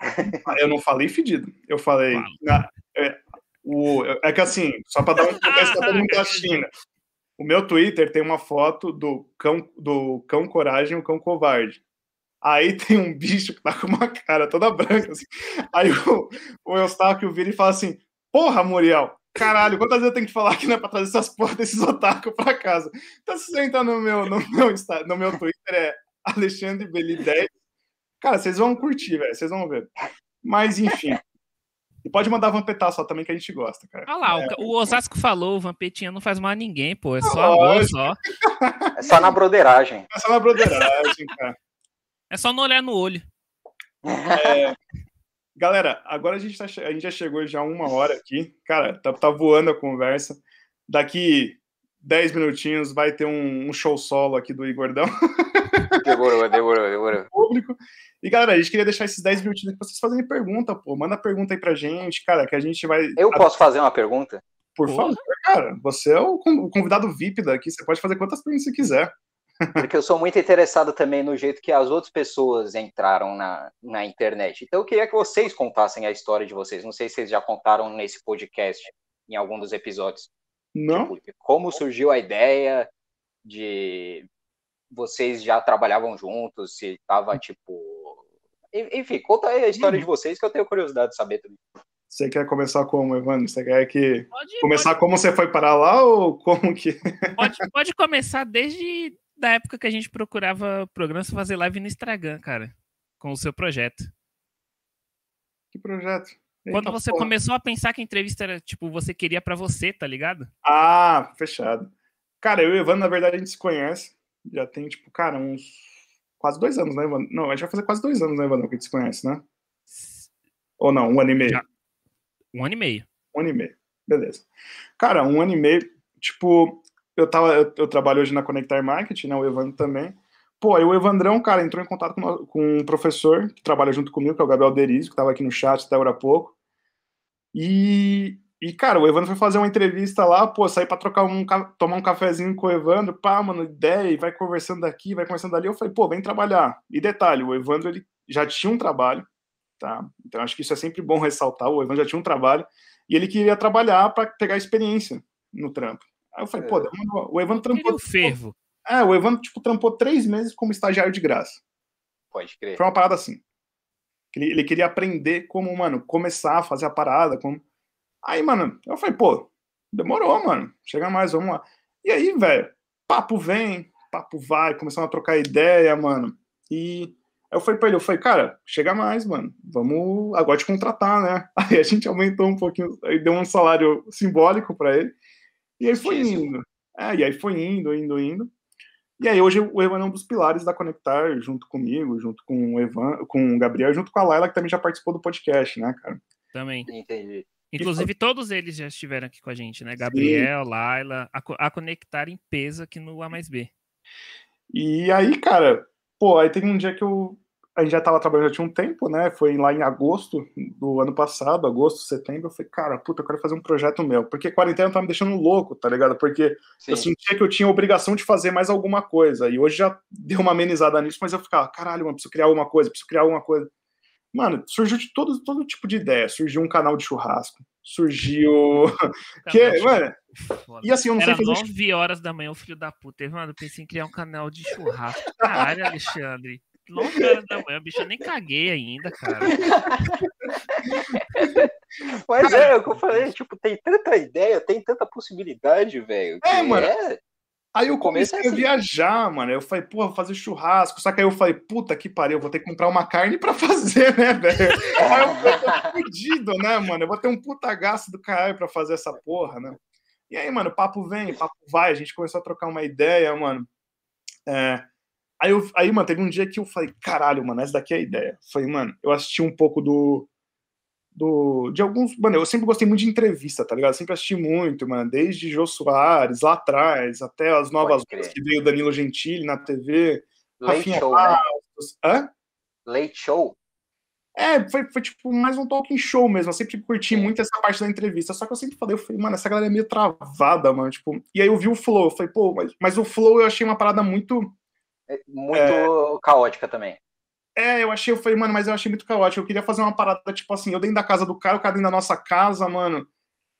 Eu não falei fedido. Eu falei. Na, é, o, é que assim, só para dar um contexto para todo mundo da China. O meu Twitter tem uma foto do cão, do cão coragem e o cão covarde. Aí tem um bicho que tá com uma cara toda branca, assim. Aí o, o Eustáquio vira e fala assim: Porra, Muriel, caralho, quantas vezes eu tenho que falar que não é pra trazer essas porras desses otaku pra casa? Então, se você entrar no meu, no meu, no meu Twitter, é Alexandre Beli 10. Cara, vocês vão curtir, velho, vocês vão ver. Mas, enfim. E pode mandar vampetar só também que a gente gosta, cara. Olha lá, é. o Osasco falou, o vampetinha não faz mal a ninguém, pô. É só amor, só. É só na broderagem. É só na broderagem, cara. É só não olhar no olho. É... Galera, agora a gente, tá, a gente já chegou já uma hora aqui. Cara, tá, tá voando a conversa. Daqui 10 minutinhos vai ter um, um show solo aqui do Igordão. Demorou, demorou, demorou. Público. E, galera, a gente queria deixar esses 10 minutinhos para vocês fazerem pergunta, pô. Manda pergunta aí pra gente, cara, que a gente vai. Eu posso fazer uma pergunta? Por favor, cara. Você é o convidado VIP daqui, você pode fazer quantas perguntas você quiser. Porque eu sou muito interessado também no jeito que as outras pessoas entraram na, na internet. Então eu queria que vocês contassem a história de vocês. Não sei se vocês já contaram nesse podcast, em algum dos episódios. Não. Tipo, como surgiu a ideia de vocês já trabalhavam juntos, se tava tipo enfim, conta aí a história de vocês que eu tenho curiosidade de saber também. Você quer começar como, Evandro? Você quer que pode, começar pode. como você foi parar lá ou como que? Pode, pode começar desde da época que a gente procurava programas para fazer live no Instagram, cara, com o seu projeto. Que projeto? Quando você porra. começou a pensar que a entrevista era tipo você queria para você, tá ligado? Ah, fechado. Cara, eu e o Evandro, na verdade, a gente se conhece. Já tem, tipo, cara, uns quase dois anos, né, Ivan? Não, a gente vai fazer quase dois anos, né, Ivan, que a gente se conhece, né? Ou não, um ano e meio? Já. Um ano e meio. Um ano e meio, beleza. Cara, um ano e meio, tipo, eu, tava, eu, eu trabalho hoje na Conectar Marketing, né, o Evandro também. Pô, aí o Evandrão, cara, entrou em contato com, com um professor que trabalha junto comigo, que é o Gabriel Derizio, que tava aqui no chat até agora há pouco. E, e, cara, o Evandro foi fazer uma entrevista lá, pô, sair pra trocar um, tomar um cafezinho com o Evandro, pá, mano, ideia, e vai conversando daqui, vai conversando dali. Eu falei, pô, vem trabalhar. E detalhe, o Evandro, ele já tinha um trabalho, tá? Então acho que isso é sempre bom ressaltar. O Evandro já tinha um trabalho e ele queria trabalhar para pegar experiência no trampo. Aí eu falei, pô, é. o Evandro trampou. O fervo. É, o Evandro, tipo, trampou três meses como estagiário de graça. Pode crer. Foi uma parada assim. Ele, ele queria aprender como, mano, começar a fazer a parada. Como... Aí, mano, eu falei, pô, demorou, mano. Chega mais, vamos lá. E aí, velho, papo vem, papo vai, começamos a trocar ideia, mano. E eu falei pra ele, eu falei, cara, chega mais, mano. Vamos agora te contratar, né? Aí a gente aumentou um pouquinho, aí deu um salário simbólico para ele. E aí foi indo. É, e aí foi indo, indo, indo. E aí hoje o Evan é um dos pilares da Conectar, junto comigo, junto com o Evan, com o Gabriel, junto com a Laila, que também já participou do podcast, né, cara? Também. Entendi. Inclusive, todos eles já estiveram aqui com a gente, né? Gabriel, Sim. Laila, a, a conectar em peso aqui no A mais B. E aí, cara, pô, aí teve um dia que eu a gente já estava trabalhando já tinha um tempo, né? Foi lá em agosto do ano passado, agosto, setembro. Eu falei, cara, puta, eu quero fazer um projeto meu. Porque quarentena tá me deixando louco, tá ligado? Porque Sim. eu sentia que eu tinha obrigação de fazer mais alguma coisa. E hoje já deu uma amenizada nisso, mas eu ficava, caralho, mano, preciso criar alguma coisa, preciso criar alguma coisa. Mano, surgiu de todo, todo tipo de ideia. Surgiu um canal de churrasco. Surgiu. que, mano. E assim, eu não Era sei fazer. 9 horas da manhã, o filho da puta. Mano, eu pensei em criar um canal de churrasco. Caralho, Alexandre. 9 horas da manhã, bicho, eu nem caguei ainda, cara. Mas cara, é, o que eu falei, tipo, tem tanta ideia, tem tanta possibilidade, velho. É, mano. É... Aí eu comecei é assim. a viajar, mano. Eu falei, porra, vou fazer churrasco. Só que aí eu falei, puta que pariu, eu vou ter que comprar uma carne pra fazer, né, velho? aí eu tô fudido, né, mano? Eu vou ter um puta gasto do caralho pra fazer essa porra, né? E aí, mano, papo vem, papo vai. A gente começou a trocar uma ideia, mano. É, Aí, eu, aí, mano, teve um dia que eu falei, caralho, mano, essa daqui é a ideia. Falei, mano, eu assisti um pouco do. do de alguns. Mano, eu sempre gostei muito de entrevista, tá ligado? Eu sempre assisti muito, mano, desde Jô Soares, lá atrás, até as novas que veio Danilo Gentili na TV. Late Rafinha Show, né? Hã? Late Show? É, foi, foi tipo mais um talking show mesmo. Eu sempre curti muito essa parte da entrevista. Só que eu sempre falei, eu falei, mano, essa galera é meio travada, mano. Tipo, e aí eu vi o Flow, eu falei, pô, mas, mas o Flow eu achei uma parada muito muito é... caótica também. É, eu achei, eu falei, mano, mas eu achei muito caótico. Eu queria fazer uma parada, tipo assim, eu dentro da casa do cara, o cara dentro da nossa casa, mano.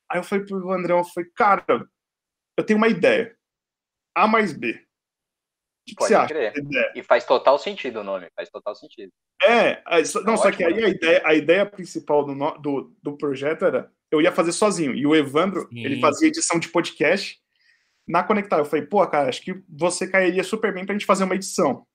Aí eu falei pro André, eu falei, cara, eu tenho uma ideia. A mais B. O que, você acha? E faz total sentido o nome, faz total sentido. É, não, é só que aí a ideia, a ideia principal do, do, do projeto era eu ia fazer sozinho. E o Evandro, Sim. ele fazia edição de podcast na Conectar. Eu falei, pô, cara, acho que você cairia super bem pra gente fazer uma edição.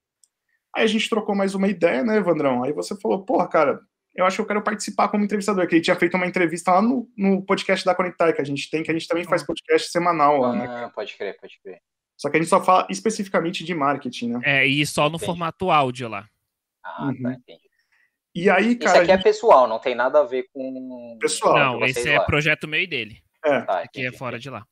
Aí a gente trocou mais uma ideia, né, Evandrão? Aí você falou, porra, cara, eu acho que eu quero participar como entrevistador, que ele tinha feito uma entrevista lá no, no podcast da Conectar, que a gente tem, que a gente também faz podcast semanal lá, né? Ah, pode crer, pode crer. Só que a gente só fala especificamente de marketing, né? É, e só no entendi. formato áudio lá. Ah, tá, uhum. tá, entendi. E aí, cara. Isso aqui é gente... é pessoal, não tem nada a ver com. Pessoal. Não, esse é lá. projeto meu e dele. É. Tá, aqui é fora de lá.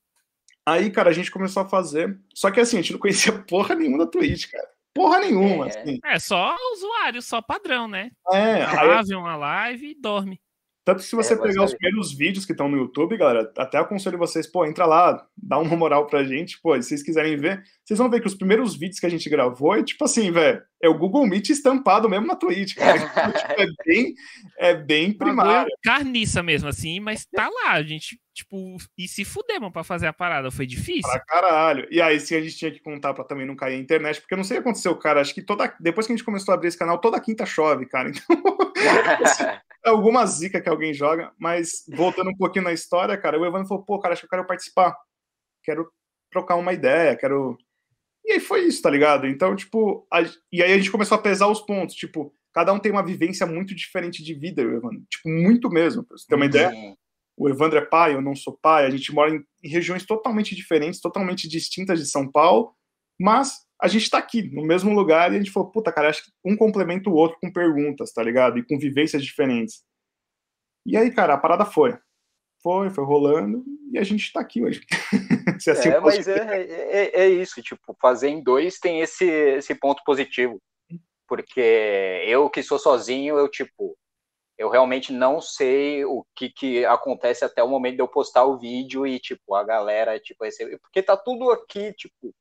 Aí, cara, a gente começou a fazer. Só que assim, a gente não conhecia porra nenhuma da Twitch, cara. Porra nenhuma, é, assim. É só usuário, só padrão, né? É. Aí... uma live e dorme. Tanto que se você é, pegar os primeiros vídeos que estão no YouTube, galera, até aconselho vocês, pô, entra lá, dá uma moral pra gente, pô, se vocês quiserem ver, vocês vão ver que os primeiros vídeos que a gente gravou é tipo assim, velho, é o Google Meet estampado mesmo na Twitch, cara. Então, tipo, é bem, é bem primário. Carniça mesmo, assim, mas tá lá, a gente, tipo, e se fudemos pra fazer a parada, foi difícil? Pra caralho. E aí, se a gente tinha que contar pra também não cair a internet, porque eu não sei o que aconteceu, cara, acho que toda, depois que a gente começou a abrir esse canal, toda quinta chove, cara, então... É alguma zica que alguém joga, mas voltando um pouquinho na história, cara, o Evandro falou, pô, cara, acho que eu quero participar, quero trocar uma ideia, quero. E aí foi isso, tá ligado? Então, tipo, a... e aí a gente começou a pesar os pontos, tipo, cada um tem uma vivência muito diferente de vida, Evandro, tipo, muito mesmo, pra você ter uma uhum. ideia. O Evandro é pai, eu não sou pai, a gente mora em, em regiões totalmente diferentes, totalmente distintas de São Paulo, mas a gente tá aqui, no mesmo lugar, e a gente falou, puta, cara, acho que um complementa o outro com perguntas, tá ligado? E com vivências diferentes. E aí, cara, a parada foi. foi, foi rolando, e a gente tá aqui hoje. assim é, mas é, é, é, isso, tipo, fazer em dois tem esse, esse ponto positivo. Porque eu que sou sozinho, eu, tipo, eu realmente não sei o que, que acontece até o momento de eu postar o vídeo e, tipo, a galera, tipo, receber. Porque tá tudo aqui, tipo,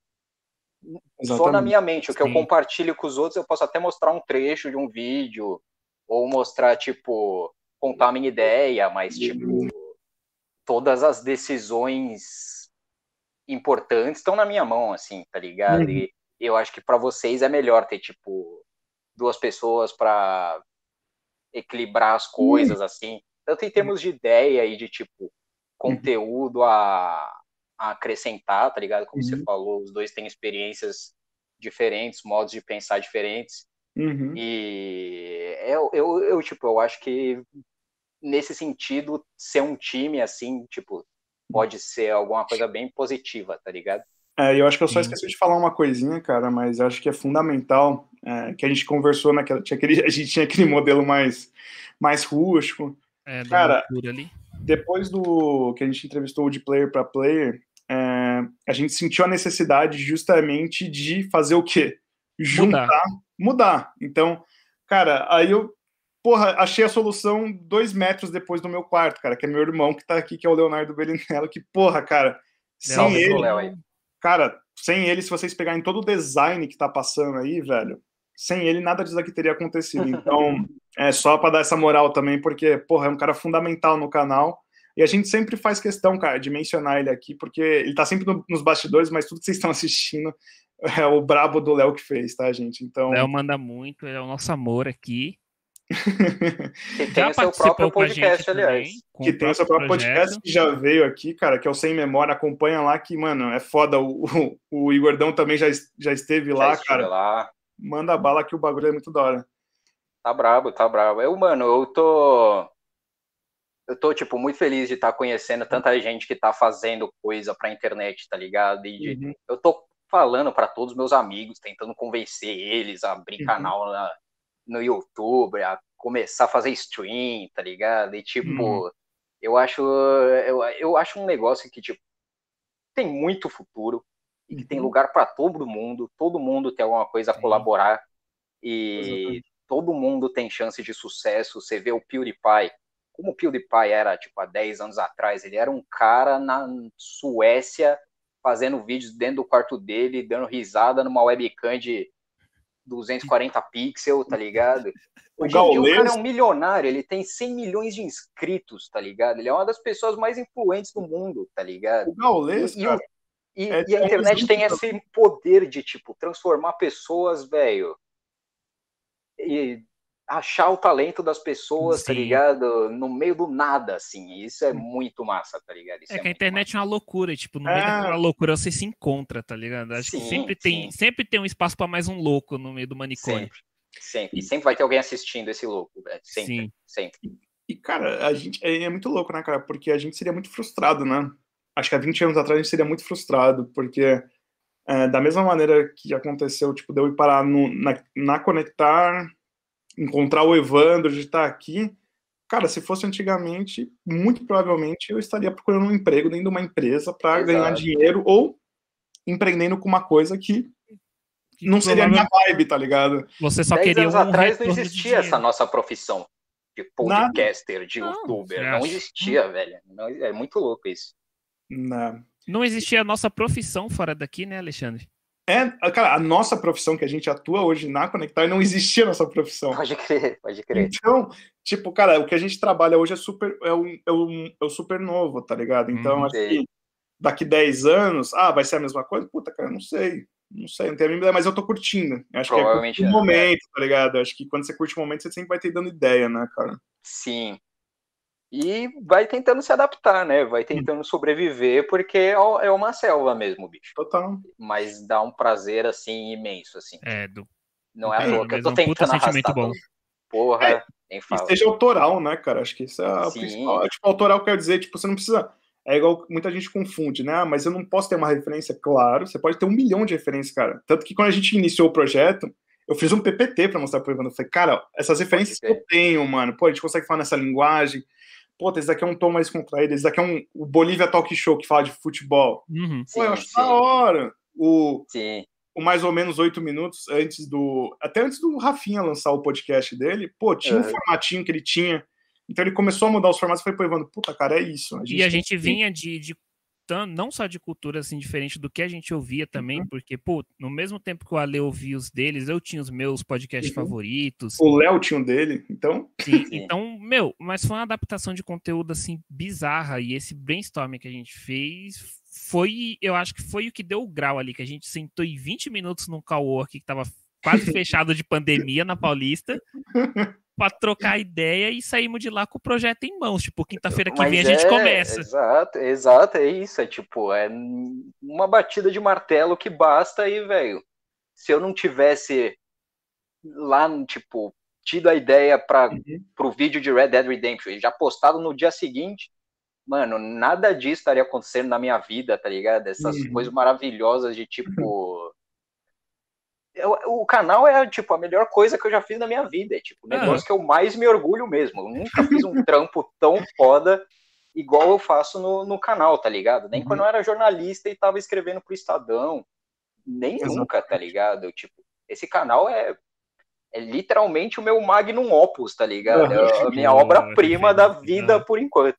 Exatamente. só na minha mente. O que Sim. eu compartilho com os outros, eu posso até mostrar um trecho de um vídeo, ou mostrar, tipo, contar a minha ideia, mas, tipo, todas as decisões importantes estão na minha mão, assim, tá ligado? Uhum. E eu acho que para vocês é melhor ter, tipo, duas pessoas para equilibrar as coisas, uhum. assim, tanto em termos de ideia e de, tipo, conteúdo a, a acrescentar, tá ligado? Como uhum. você falou, os dois têm experiências diferentes, modos de pensar diferentes. Uhum. E eu, eu, eu, tipo, eu acho que nesse sentido, ser um time assim, tipo, pode ser alguma coisa bem positiva, tá ligado? É, eu acho que eu só esqueci de falar uma coisinha, cara, mas acho que é fundamental é, que a gente conversou naquela. Tinha aquele, a gente tinha aquele modelo mais, mais rústico. É, cara, ali. depois do que a gente entrevistou de player para player, é, a gente sentiu a necessidade justamente de fazer o quê? Juntar, mudar. mudar. Então, cara, aí eu porra, achei a solução dois metros depois do meu quarto, cara, que é meu irmão que tá aqui, que é o Leonardo Bellinello, que, porra, cara, sem ele, cara, sem ele, se vocês pegarem todo o design que tá passando aí, velho, sem ele nada disso aqui teria acontecido. Então, é só para dar essa moral também, porque, porra, é um cara fundamental no canal. E a gente sempre faz questão, cara, de mencionar ele aqui, porque ele tá sempre no, nos bastidores, mas tudo que vocês estão assistindo é o brabo do Léo que fez, tá, gente? Então. Léo manda muito, é o nosso amor aqui. que tem o seu próprio podcast, aliás. que tem o seu próprio projeto. podcast que já veio aqui, cara, que é o Sem Memória. Acompanha lá, que, mano, é foda. O, o, o Igordão também já, já esteve já lá, cara. Lá. Manda bala que o bagulho é muito da hora. Tá brabo, tá brabo. Eu, mano, eu tô. Eu tô, tipo, muito feliz de estar tá conhecendo tanta gente que tá fazendo coisa pra internet, tá ligado? E de, uhum. eu tô falando para todos os meus amigos, tentando convencer eles a abrir uhum. canal na no YouTube, a começar a fazer stream, tá ligado? E tipo, hum. eu acho eu, eu acho um negócio que tipo tem muito futuro e que tem uhum. lugar para todo mundo, todo mundo tem alguma coisa a colaborar e Exatamente. todo mundo tem chance de sucesso. Você vê o PewDiePie, como o PewDiePie era tipo há 10 anos atrás, ele era um cara na Suécia fazendo vídeos dentro do quarto dele, dando risada numa webcam de 240 pixels, tá ligado? Hoje em dia o cara é um milionário, ele tem 100 milhões de inscritos, tá ligado? Ele é uma das pessoas mais influentes do mundo, tá ligado? O Gaules, e, cara, e, é, e a internet tem esse poder de, tipo, transformar pessoas, velho, e achar o talento das pessoas, tá Sim. tá ligado? No meio do nada, assim. Isso é muito massa, tá ligado? Isso é, é que a internet massa. é uma loucura, tipo, no é. meio daquela loucura você se encontra, tá ligado? Acho sim, que sempre tem, sempre tem um espaço para mais um louco no meio do manicômio. Sempre, sempre. E sempre vai ter alguém assistindo esse louco, velho. Sempre, sim. sempre. E, cara, a gente é, é muito louco, né, cara? Porque a gente seria muito frustrado, né? Acho que há 20 anos atrás a gente seria muito frustrado, porque é, da mesma maneira que aconteceu, tipo, de eu ir parar no, na, na Conectar encontrar o Evandro, de estar aqui. Cara, se fosse antigamente, muito provavelmente eu estaria procurando um emprego dentro de uma empresa para ganhar dinheiro ou empreendendo com uma coisa que não seria a minha vibe, tá ligado? Você só Dez queria anos um atrás não existia essa nossa profissão de podcaster, Nada. de youtuber. Não, não existia, velho. Não, é muito louco isso. Não. não existia a nossa profissão fora daqui, né, Alexandre? É, cara, a nossa profissão que a gente atua hoje na Conectar não existia nossa profissão. Pode crer, pode crer. Então, tipo, cara, o que a gente trabalha hoje é super, é um, é um, é um super novo, tá ligado? Então, hum, acho que daqui 10 anos, ah, vai ser a mesma coisa? Puta, cara, não sei. Não sei, não tenho a mínima ideia, mas eu tô curtindo. Acho que é o um momento, tá ligado? Acho que quando você curte o momento, você sempre vai ter dando ideia, né, cara? Sim, e vai tentando se adaptar, né? Vai tentando sobreviver, porque é, é uma selva mesmo, bicho. Total. Mas dá um prazer, assim, imenso, assim. É, do... Não é, à toa que eu tô é um tentando arrastar bom. Porra, é, nem fala. E seja autoral, né, cara? Acho que isso é a Sim. principal. Tipo, autoral quer dizer, tipo, você não precisa... É igual muita gente confunde, né? Ah, mas eu não posso ter uma referência, claro. Você pode ter um milhão de referências, cara. Tanto que quando a gente iniciou o projeto, eu fiz um PPT para mostrar pro Evandro. Eu falei, cara, essas referências que eu tenho, mano, pô, a gente consegue falar nessa linguagem, pô, esse daqui é um tom mais contraído, esse daqui é um o Bolívia Talk Show que fala de futebol. Uhum. Pô, eu acho da hora. O, sim. o mais ou menos oito minutos antes do. Até antes do Rafinha lançar o podcast dele, pô, tinha um formatinho que ele tinha. Então ele começou a mudar os formatos e foi pô, Evandro, puta, cara, é isso. A e a gente vinha de, de não só de cultura assim diferente do que a gente ouvia também, uhum. porque pô, no mesmo tempo que o Ale ouvia os deles, eu tinha os meus podcasts uhum. favoritos. O Léo tinha um dele, então. Sim, então, meu, mas foi uma adaptação de conteúdo assim bizarra e esse brainstorming que a gente fez foi, eu acho que foi o que deu o grau ali, que a gente sentou em 20 minutos num call work que tava quase fechado de pandemia na Paulista. para trocar ideia e saímos de lá com o projeto em mãos. Tipo, quinta-feira que Mas vem a gente é, começa. Exato, exato, é isso. É tipo, é uma batida de martelo que basta aí, velho. Se eu não tivesse lá, tipo, tido a ideia para uhum. o vídeo de Red Dead Redemption já postado no dia seguinte, mano, nada disso estaria acontecendo na minha vida, tá ligado? Essas uhum. coisas maravilhosas de tipo o canal é tipo a melhor coisa que eu já fiz na minha vida. É tipo o ah. negócio que eu mais me orgulho mesmo. Eu nunca fiz um trampo tão foda igual eu faço no, no canal, tá ligado? Nem uhum. quando eu era jornalista e tava escrevendo pro Estadão. Nem Exatamente. nunca, tá ligado? Tipo, esse canal é, é literalmente o meu magnum opus, tá ligado? É a minha obra-prima da vida por enquanto.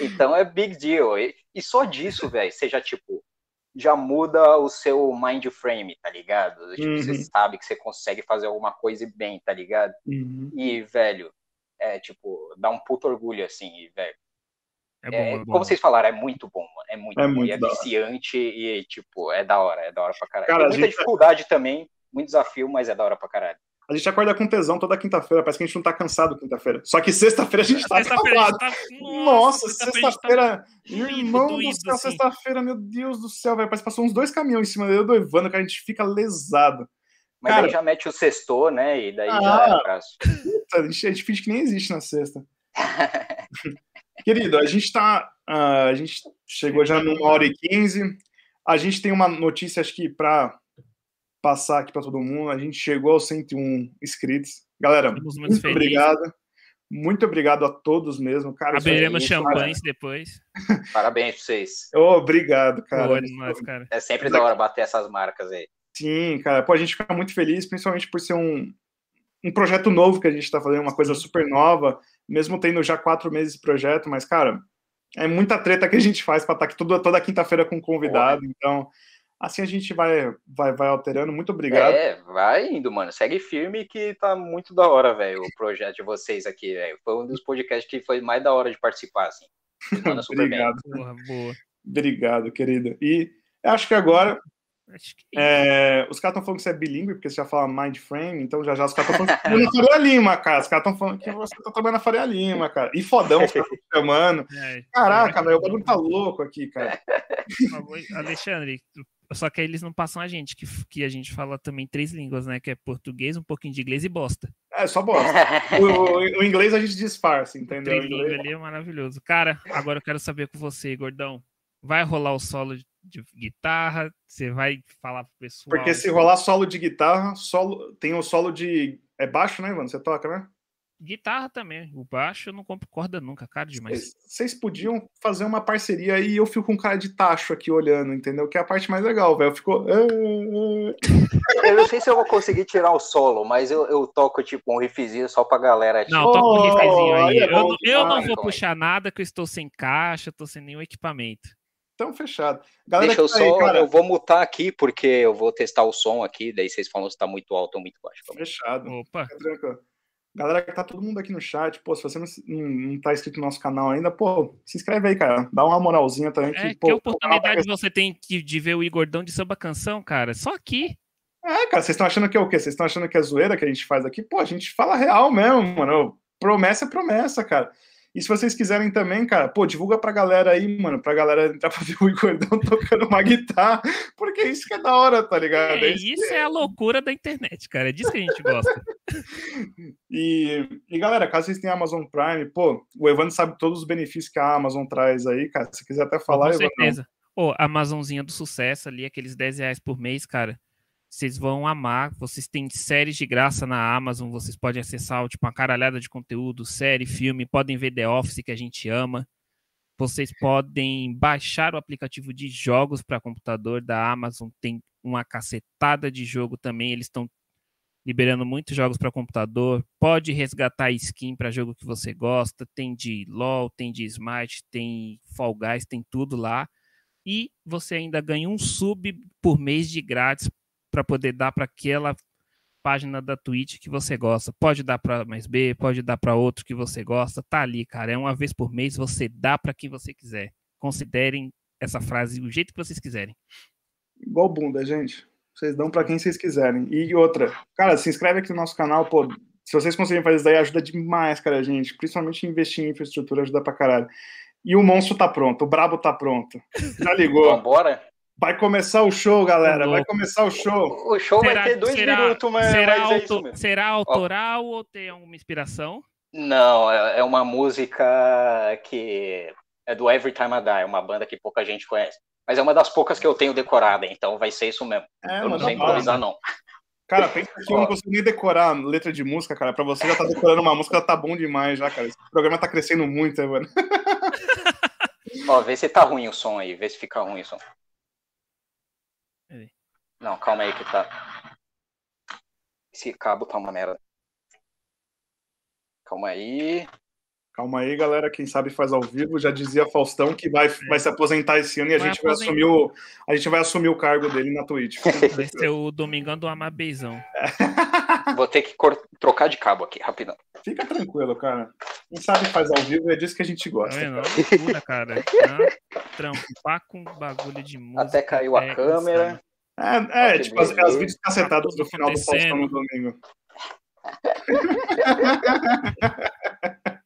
então é big deal. E, e só disso, velho, seja tipo já muda o seu mind frame, tá ligado? Tipo, uhum. Você sabe que você consegue fazer alguma coisa bem, tá ligado? Uhum. E, velho, é tipo, dá um puto orgulho, assim, e, velho. É bom, é, é bom. Como vocês falaram, é muito bom, mano. É muito é bom. Muito e é viciante e, tipo, é da hora, é da hora pra caralho. Cara, Tem muita gente... dificuldade também, muito desafio, mas é da hora pra caralho. A gente acorda com tesão toda quinta-feira, parece que a gente não tá cansado quinta-feira. Só que sexta-feira a gente tá acabado. Tá... Nossa, sexta-feira. Tá... Irmão do céu, assim. sexta-feira, meu Deus do céu, velho. Parece que passou uns dois caminhões em cima dele do Evandro, que a gente fica lesado. Mas Cara, aí já mete o sexto, né? E daí ah, já é abraço. Puta, a gente, a gente finge que nem existe na sexta. Querido, a gente tá. Uh, a gente chegou já numa hora e quinze. A gente tem uma notícia, acho que, para passar aqui para todo mundo. A gente chegou aos 101 inscritos. Galera, muito, muito obrigado. Muito obrigado a todos mesmo, cara. Abriremos champanhes depois. Parabéns pra vocês. Oh, obrigado, cara. nós, cara. É sempre da hora bater essas marcas aí. Sim, cara. Pô, a gente fica muito feliz, principalmente por ser um, um projeto novo que a gente está fazendo, uma coisa super nova, mesmo tendo já quatro meses de projeto, mas, cara, é muita treta que a gente faz para estar tá aqui toda, toda quinta-feira com um convidado. Então, Assim a gente vai, vai, vai alterando. Muito obrigado. É, vai indo, mano. Segue firme que tá muito da hora, velho, o projeto de vocês aqui, velho. Foi um dos podcasts que foi mais da hora de participar, assim. obrigado. Boa, boa. Obrigado, querida. E acho que agora Acho que... É, os caras estão falando que você é bilíngue, porque você já fala mind frame, então já já os caras estão falando que na Faria Lima, cara. Os caras estão falando que você tá trabalhando na Faria Lima, cara. E fodão, os caras chamando. É, Caraca, velho, o bagulho tá louco aqui, cara. Alexandre, só que aí eles não passam a gente, que, que a gente fala também três línguas, né? Que é português, um pouquinho de inglês e bosta. É, só bosta. o, o, inglês a gente disfarça, entendeu? O inglês ali é maravilhoso. Cara, agora eu quero saber com você, gordão. Vai rolar o solo de guitarra? Você vai falar pro pessoal? Porque se rolar solo de guitarra, solo, tem o solo de. É baixo, né, Ivan? Você toca, né? Guitarra também. O baixo eu não compro corda nunca, caro demais. Vocês podiam fazer uma parceria e eu fico com um cara de tacho aqui olhando, entendeu? Que é a parte mais legal, velho. Ficou. Ah, ah. Eu não sei se eu vou conseguir tirar o solo, mas eu, eu toco tipo um riffzinho só pra galera. Tipo... Não, toca um riffzinho aí. É eu, eu não vou puxar nada, que eu estou sem caixa, estou sem nenhum equipamento. Então, fechado. Galera Deixa eu tá só, aí, eu vou mutar aqui, porque eu vou testar o som aqui, daí vocês falam se tá muito alto ou muito baixo. Fechado. Opa. Galera que tá todo mundo aqui no chat, pô, se você não, não, tá inscrito no nosso canal ainda, pô, se inscreve aí, cara. Dá uma moralzinha também. Que, é, pô, que oportunidade você tem de, de ver o Igordão de samba canção, cara? Só aqui. É, cara, vocês estão achando que é o quê? Vocês estão achando que é zoeira que a gente faz aqui? Pô, a gente fala real mesmo, mano. Promessa é promessa, cara. E se vocês quiserem também, cara, pô, divulga pra galera aí, mano, pra galera entrar pra ver o Igordão tocando uma guitarra, porque é isso que é da hora, tá ligado? É, é isso, isso é a loucura da internet, cara. É disso que a gente gosta. e, e, galera, caso vocês tenham Amazon Prime, pô, o Evandro sabe todos os benefícios que a Amazon traz aí, cara. Se quiser até falar, Com certeza. Pô, a Amazonzinha do sucesso ali, aqueles 10 reais por mês, cara. Vocês vão amar. Vocês têm séries de graça na Amazon. Vocês podem acessar tipo, uma caralhada de conteúdo, série, filme. Podem ver The Office, que a gente ama. Vocês podem baixar o aplicativo de jogos para computador da Amazon. Tem uma cacetada de jogo também. Eles estão liberando muitos jogos para computador. Pode resgatar skin para jogo que você gosta. Tem de LoL, tem de Smite, tem Fall Guys, tem tudo lá. E você ainda ganha um sub por mês de grátis para poder dar para aquela página da Twitch que você gosta. Pode dar para mais B, pode dar para outro que você gosta. Tá ali, cara. É uma vez por mês, você dá para quem você quiser. Considerem essa frase do jeito que vocês quiserem. Igual bunda, gente. Vocês dão para quem vocês quiserem. E outra, cara, se inscreve aqui no nosso canal, pô. Se vocês conseguirem fazer isso daí, ajuda demais, cara, gente. Principalmente investir em infraestrutura ajuda pra caralho. E o monstro tá pronto, o brabo tá pronto. Já ligou. Vambora? Vai começar o show, galera. Vai começar o show. O show será, vai ter dois será, minutos, mas, será, mas é auto, será autoral Ó. ou tem alguma inspiração? Não, é, é uma música que é do Every Time I Die, uma banda que pouca gente conhece. Mas é uma das poucas que eu tenho decorada, então vai ser isso mesmo. É, eu não sei improvisar, não. Cara, pensa que eu não consigo nem decorar letra de música, cara. Pra você já tá decorando uma música, tá bom demais já, cara. Esse programa tá crescendo muito, né, mano. Ó, vê se tá ruim o som aí, vê se fica ruim o som. Não, calma aí que tá. Esse cabo tá uma merda. Calma aí. Calma aí, galera. Quem sabe faz ao vivo. Já dizia Faustão que vai, vai se aposentar esse ano e a vai gente vai assumir o a gente vai assumir o cargo dele na Twitch. Vai ser o Domingão do Amabeizão. Vou ter que trocar de cabo aqui, rapidão. Fica tranquilo, cara. Quem sabe faz ao vivo é disso que a gente gosta. Não, é loucura, cara. Trampar com bagulho de música. Até caiu a câmera. É, é tipo as, as vídeos cacetados do final do Faustão no domingo.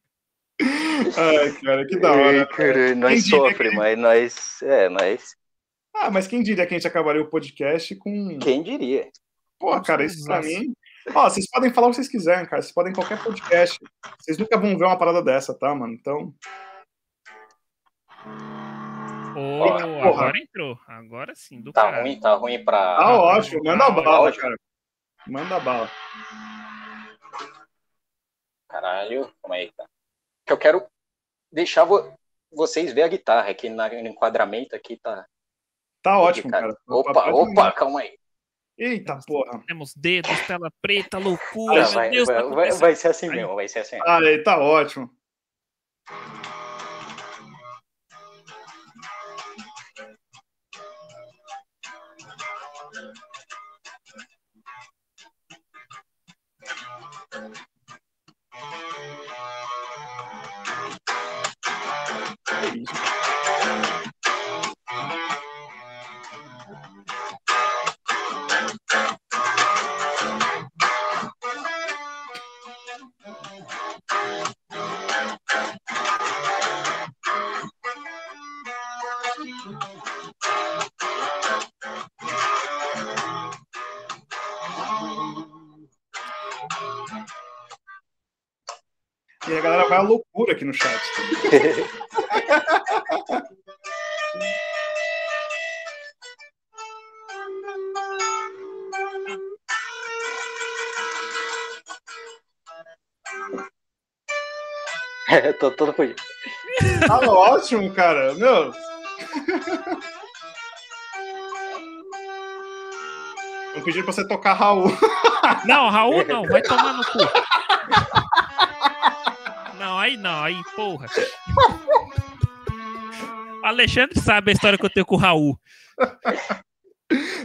Ai, cara, que da hora. cara, nós sofremos, mas nós. É, nós. Ah, mas quem diria que a gente acabaria o podcast com. Quem diria? Pô, cara, isso pra mim. Ó, vocês podem falar o que vocês quiserem, cara. Vocês podem em qualquer podcast. Vocês nunca vão ver uma parada dessa, tá, mano? Então. Oh, agora entrou. Agora sim. tá caralho. ruim, tá ruim pra. Tá ótimo. Manda bala, cara. Manda bala. Caralho, calma aí, tá que eu quero deixar vo vocês ver a guitarra aqui no enquadramento aqui tá. Tá ótimo, cara. Opa, opa, calma aí. Eita porra. Temos dedos, tela preta, loucura. Ah, vai, Deus, vai, tá vai, vai, ser assim mesmo, vai ser assim. Ah, aí, tá ótimo. Aqui no chat. É, tô todo ruim. Tá ótimo, cara. Meu. Vou pedir pra você tocar Raul. Não, Raul não, vai tomar no cu. Não, aí não, aí, porra. Alexandre sabe a história que eu tenho com o Raul.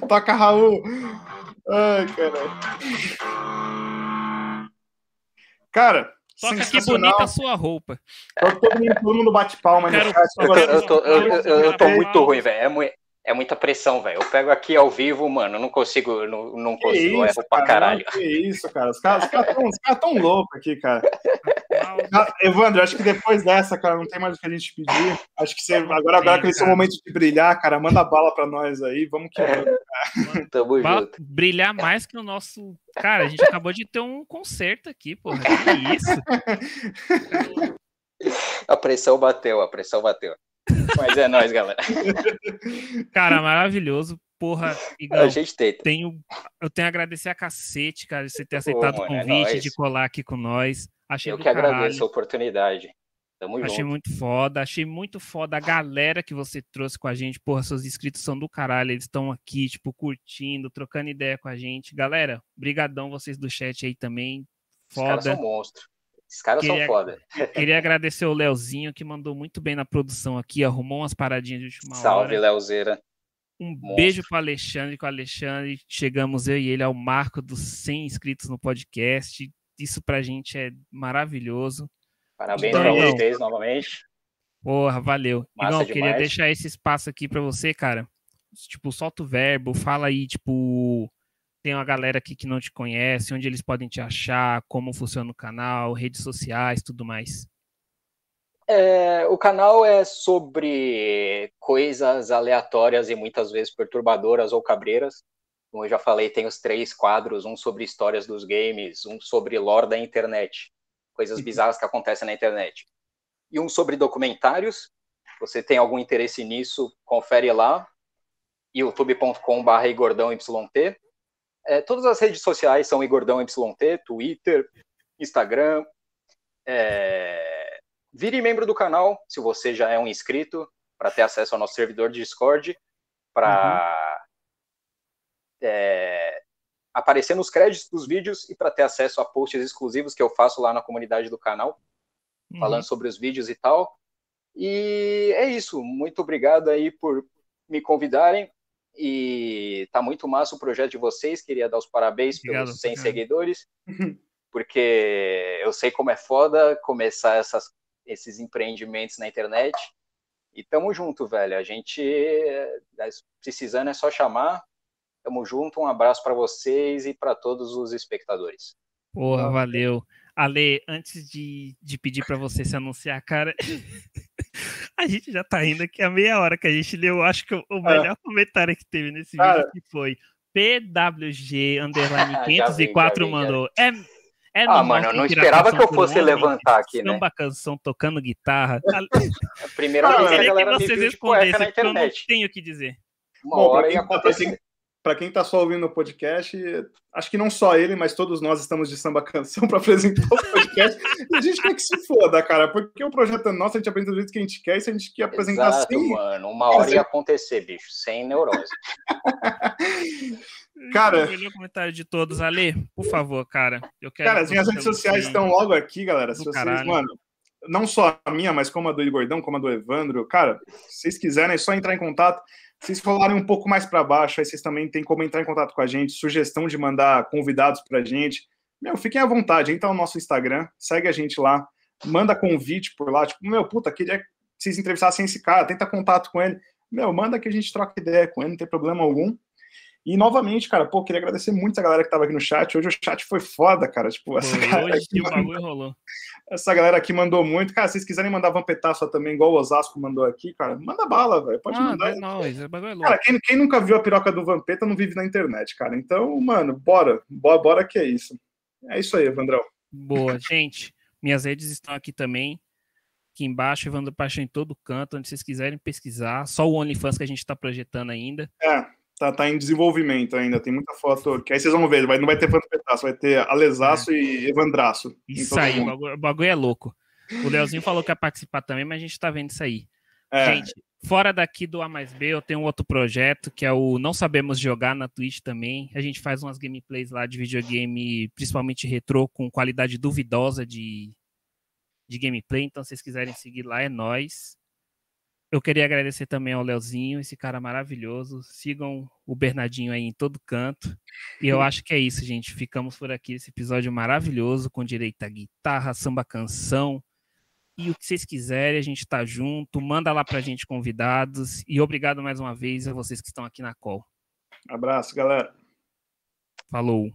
Toca Raul. Ai, caralho. Cara, Toca que bonita a sua roupa. Todo mundo, todo mundo bate palma quero, eu, tô, eu, eu, eu tô muito ruim, velho. É, é muita pressão, velho. Eu pego aqui ao vivo, mano, não consigo, não, não consigo, isso, erro pra caralho. Que isso, cara. Os caras, os caras tão, cara tão loucos aqui, cara. Evandro, acho que depois dessa, cara, não tem mais o que a gente pedir. Acho que você, agora, agora que esse é o momento de brilhar, cara, manda bala pra nós aí. Vamos que vamos. Tamo junto. Brilhar mais que o nosso. Cara, a gente acabou de ter um concerto aqui, porra. Que isso? A pressão bateu, a pressão bateu. Mas é nóis, galera. Cara, maravilhoso. porra, Igão, a gente tenta. Tenho, eu tenho a agradecer a cacete, cara, você ter aceitado Pô, o é convite é de colar aqui com nós. Achei eu que caralho. agradeço a oportunidade. Tamo achei junto. muito foda, achei muito foda a galera que você trouxe com a gente. Porra, seus inscritos são do caralho, eles estão aqui, tipo, curtindo, trocando ideia com a gente. Galera, brigadão vocês do chat aí também. Foda. Os caras são monstros. Esses caras queria, são foda. Queria agradecer o Leozinho, que mandou muito bem na produção aqui, arrumou umas paradinhas de última Salve, hora. Salve, Leozeira. Um Monstro. beijo para Alexandre, com o Alexandre. Chegamos eu e ele ao marco dos 100 inscritos no podcast. Isso pra gente é maravilhoso. Parabéns então, para vocês novamente. Porra, valeu. Massa Igão, queria deixar esse espaço aqui para você, cara. Tipo, solta o verbo, fala aí, tipo, tem uma galera aqui que não te conhece, onde eles podem te achar, como funciona o canal, redes sociais, tudo mais. É, o canal é sobre coisas aleatórias e muitas vezes perturbadoras ou cabreiras. Como eu já falei, tem os três quadros: um sobre histórias dos games, um sobre lore da internet, coisas uhum. bizarras que acontecem na internet, e um sobre documentários. Você tem algum interesse nisso, confere lá, youtube.com/igordãoyt. É, todas as redes sociais são Igordão YT, Twitter, Instagram. É, vire membro do canal, se você já é um inscrito, para ter acesso ao nosso servidor de Discord, para uhum. é, aparecer nos créditos dos vídeos e para ter acesso a posts exclusivos que eu faço lá na comunidade do canal, uhum. falando sobre os vídeos e tal. E é isso. Muito obrigado aí por me convidarem. E tá muito massa o projeto de vocês. Queria dar os parabéns Obrigado, pelos 100 cara. seguidores, porque eu sei como é foda começar essas, esses empreendimentos na internet. E tamo junto, velho. A gente é, precisando é só chamar. Tamo junto. Um abraço para vocês e para todos os espectadores. Porra, valeu. Ale, antes de, de pedir para você se anunciar, cara, a gente já tá indo aqui a meia hora que a gente leu. Acho que o, o melhor é. comentário que teve nesse cara. vídeo que foi PWG underline 504 mandou. É, é ah, mano, eu não esperava que eu fosse levantar aqui, né? Samba canção tocando guitarra. A primeira vez que a galera que vocês respondessem, porque eu não tenho o que dizer. Uma Bom, hora ia acontecer para quem está só ouvindo o podcast, acho que não só ele, mas todos nós estamos de samba canção para apresentar o podcast. e a gente quer que se foda, cara, porque o projeto é nosso, a gente apresenta do jeito que a gente quer, e se a gente quer apresentar Exato, assim. mano, uma hora ia acontecer, bicho, sem neurose. cara. O melhor comentário de todos, Ale, por favor, cara. Eu quero cara, as minhas redes sociais estão logo aqui, galera. Se vocês, caralho. mano, não só a minha, mas como a do Igordão, como a do Evandro, cara, se vocês quiserem, é só entrar em contato. Vocês falarem um pouco mais para baixo, aí vocês também têm como entrar em contato com a gente, sugestão de mandar convidados para a gente. Meu, fiquem à vontade, entra no nosso Instagram, segue a gente lá, manda convite por lá, tipo, meu, puta, queria que vocês entrevistassem esse cara, tenta contato com ele. Meu, manda que a gente troca ideia com ele, não tem problema algum. E novamente, cara, pô, queria agradecer muito a galera que tava aqui no chat. Hoje o chat foi foda, cara. Tipo, essa foi, galera hoje o bagulho rolou. Essa galera aqui mandou muito. Cara, se vocês quiserem mandar Vampetaço também, igual o Osasco mandou aqui, cara, manda bala, velho. Pode ah, mandar. É nóis, é Cara, quem, quem, nunca viu a piroca do Vampeta não vive na internet, cara. Então, mano, bora. Bora, bora que é isso. É isso aí, Evandrão. Boa, gente. Minhas redes estão aqui também. Aqui embaixo, Evandro Paixão em todo canto, onde vocês quiserem pesquisar. Só o OnlyFans que a gente está projetando ainda. É, tá, tá em desenvolvimento ainda, tem muita foto. Que aí vocês vão ver, vai, não vai ter Pedaço, vai ter Alesaço é. e Evandraço. Isso aí, o bagulho, o bagulho, é louco. O Leozinho falou que ia participar também, mas a gente tá vendo isso aí. É. Gente, fora daqui do A mais B, eu tenho um outro projeto que é o Não Sabemos Jogar na Twitch também. A gente faz umas gameplays lá de videogame, principalmente retrô, com qualidade duvidosa de, de gameplay. Então, se vocês quiserem seguir lá, é nós. Eu queria agradecer também ao Leozinho, esse cara maravilhoso. Sigam o Bernardinho aí em todo canto. E eu acho que é isso, gente. Ficamos por aqui esse episódio maravilhoso, com direito a guitarra, samba canção. E o que vocês quiserem, a gente tá junto. Manda lá pra gente convidados. E obrigado mais uma vez a vocês que estão aqui na call. Abraço, galera. Falou.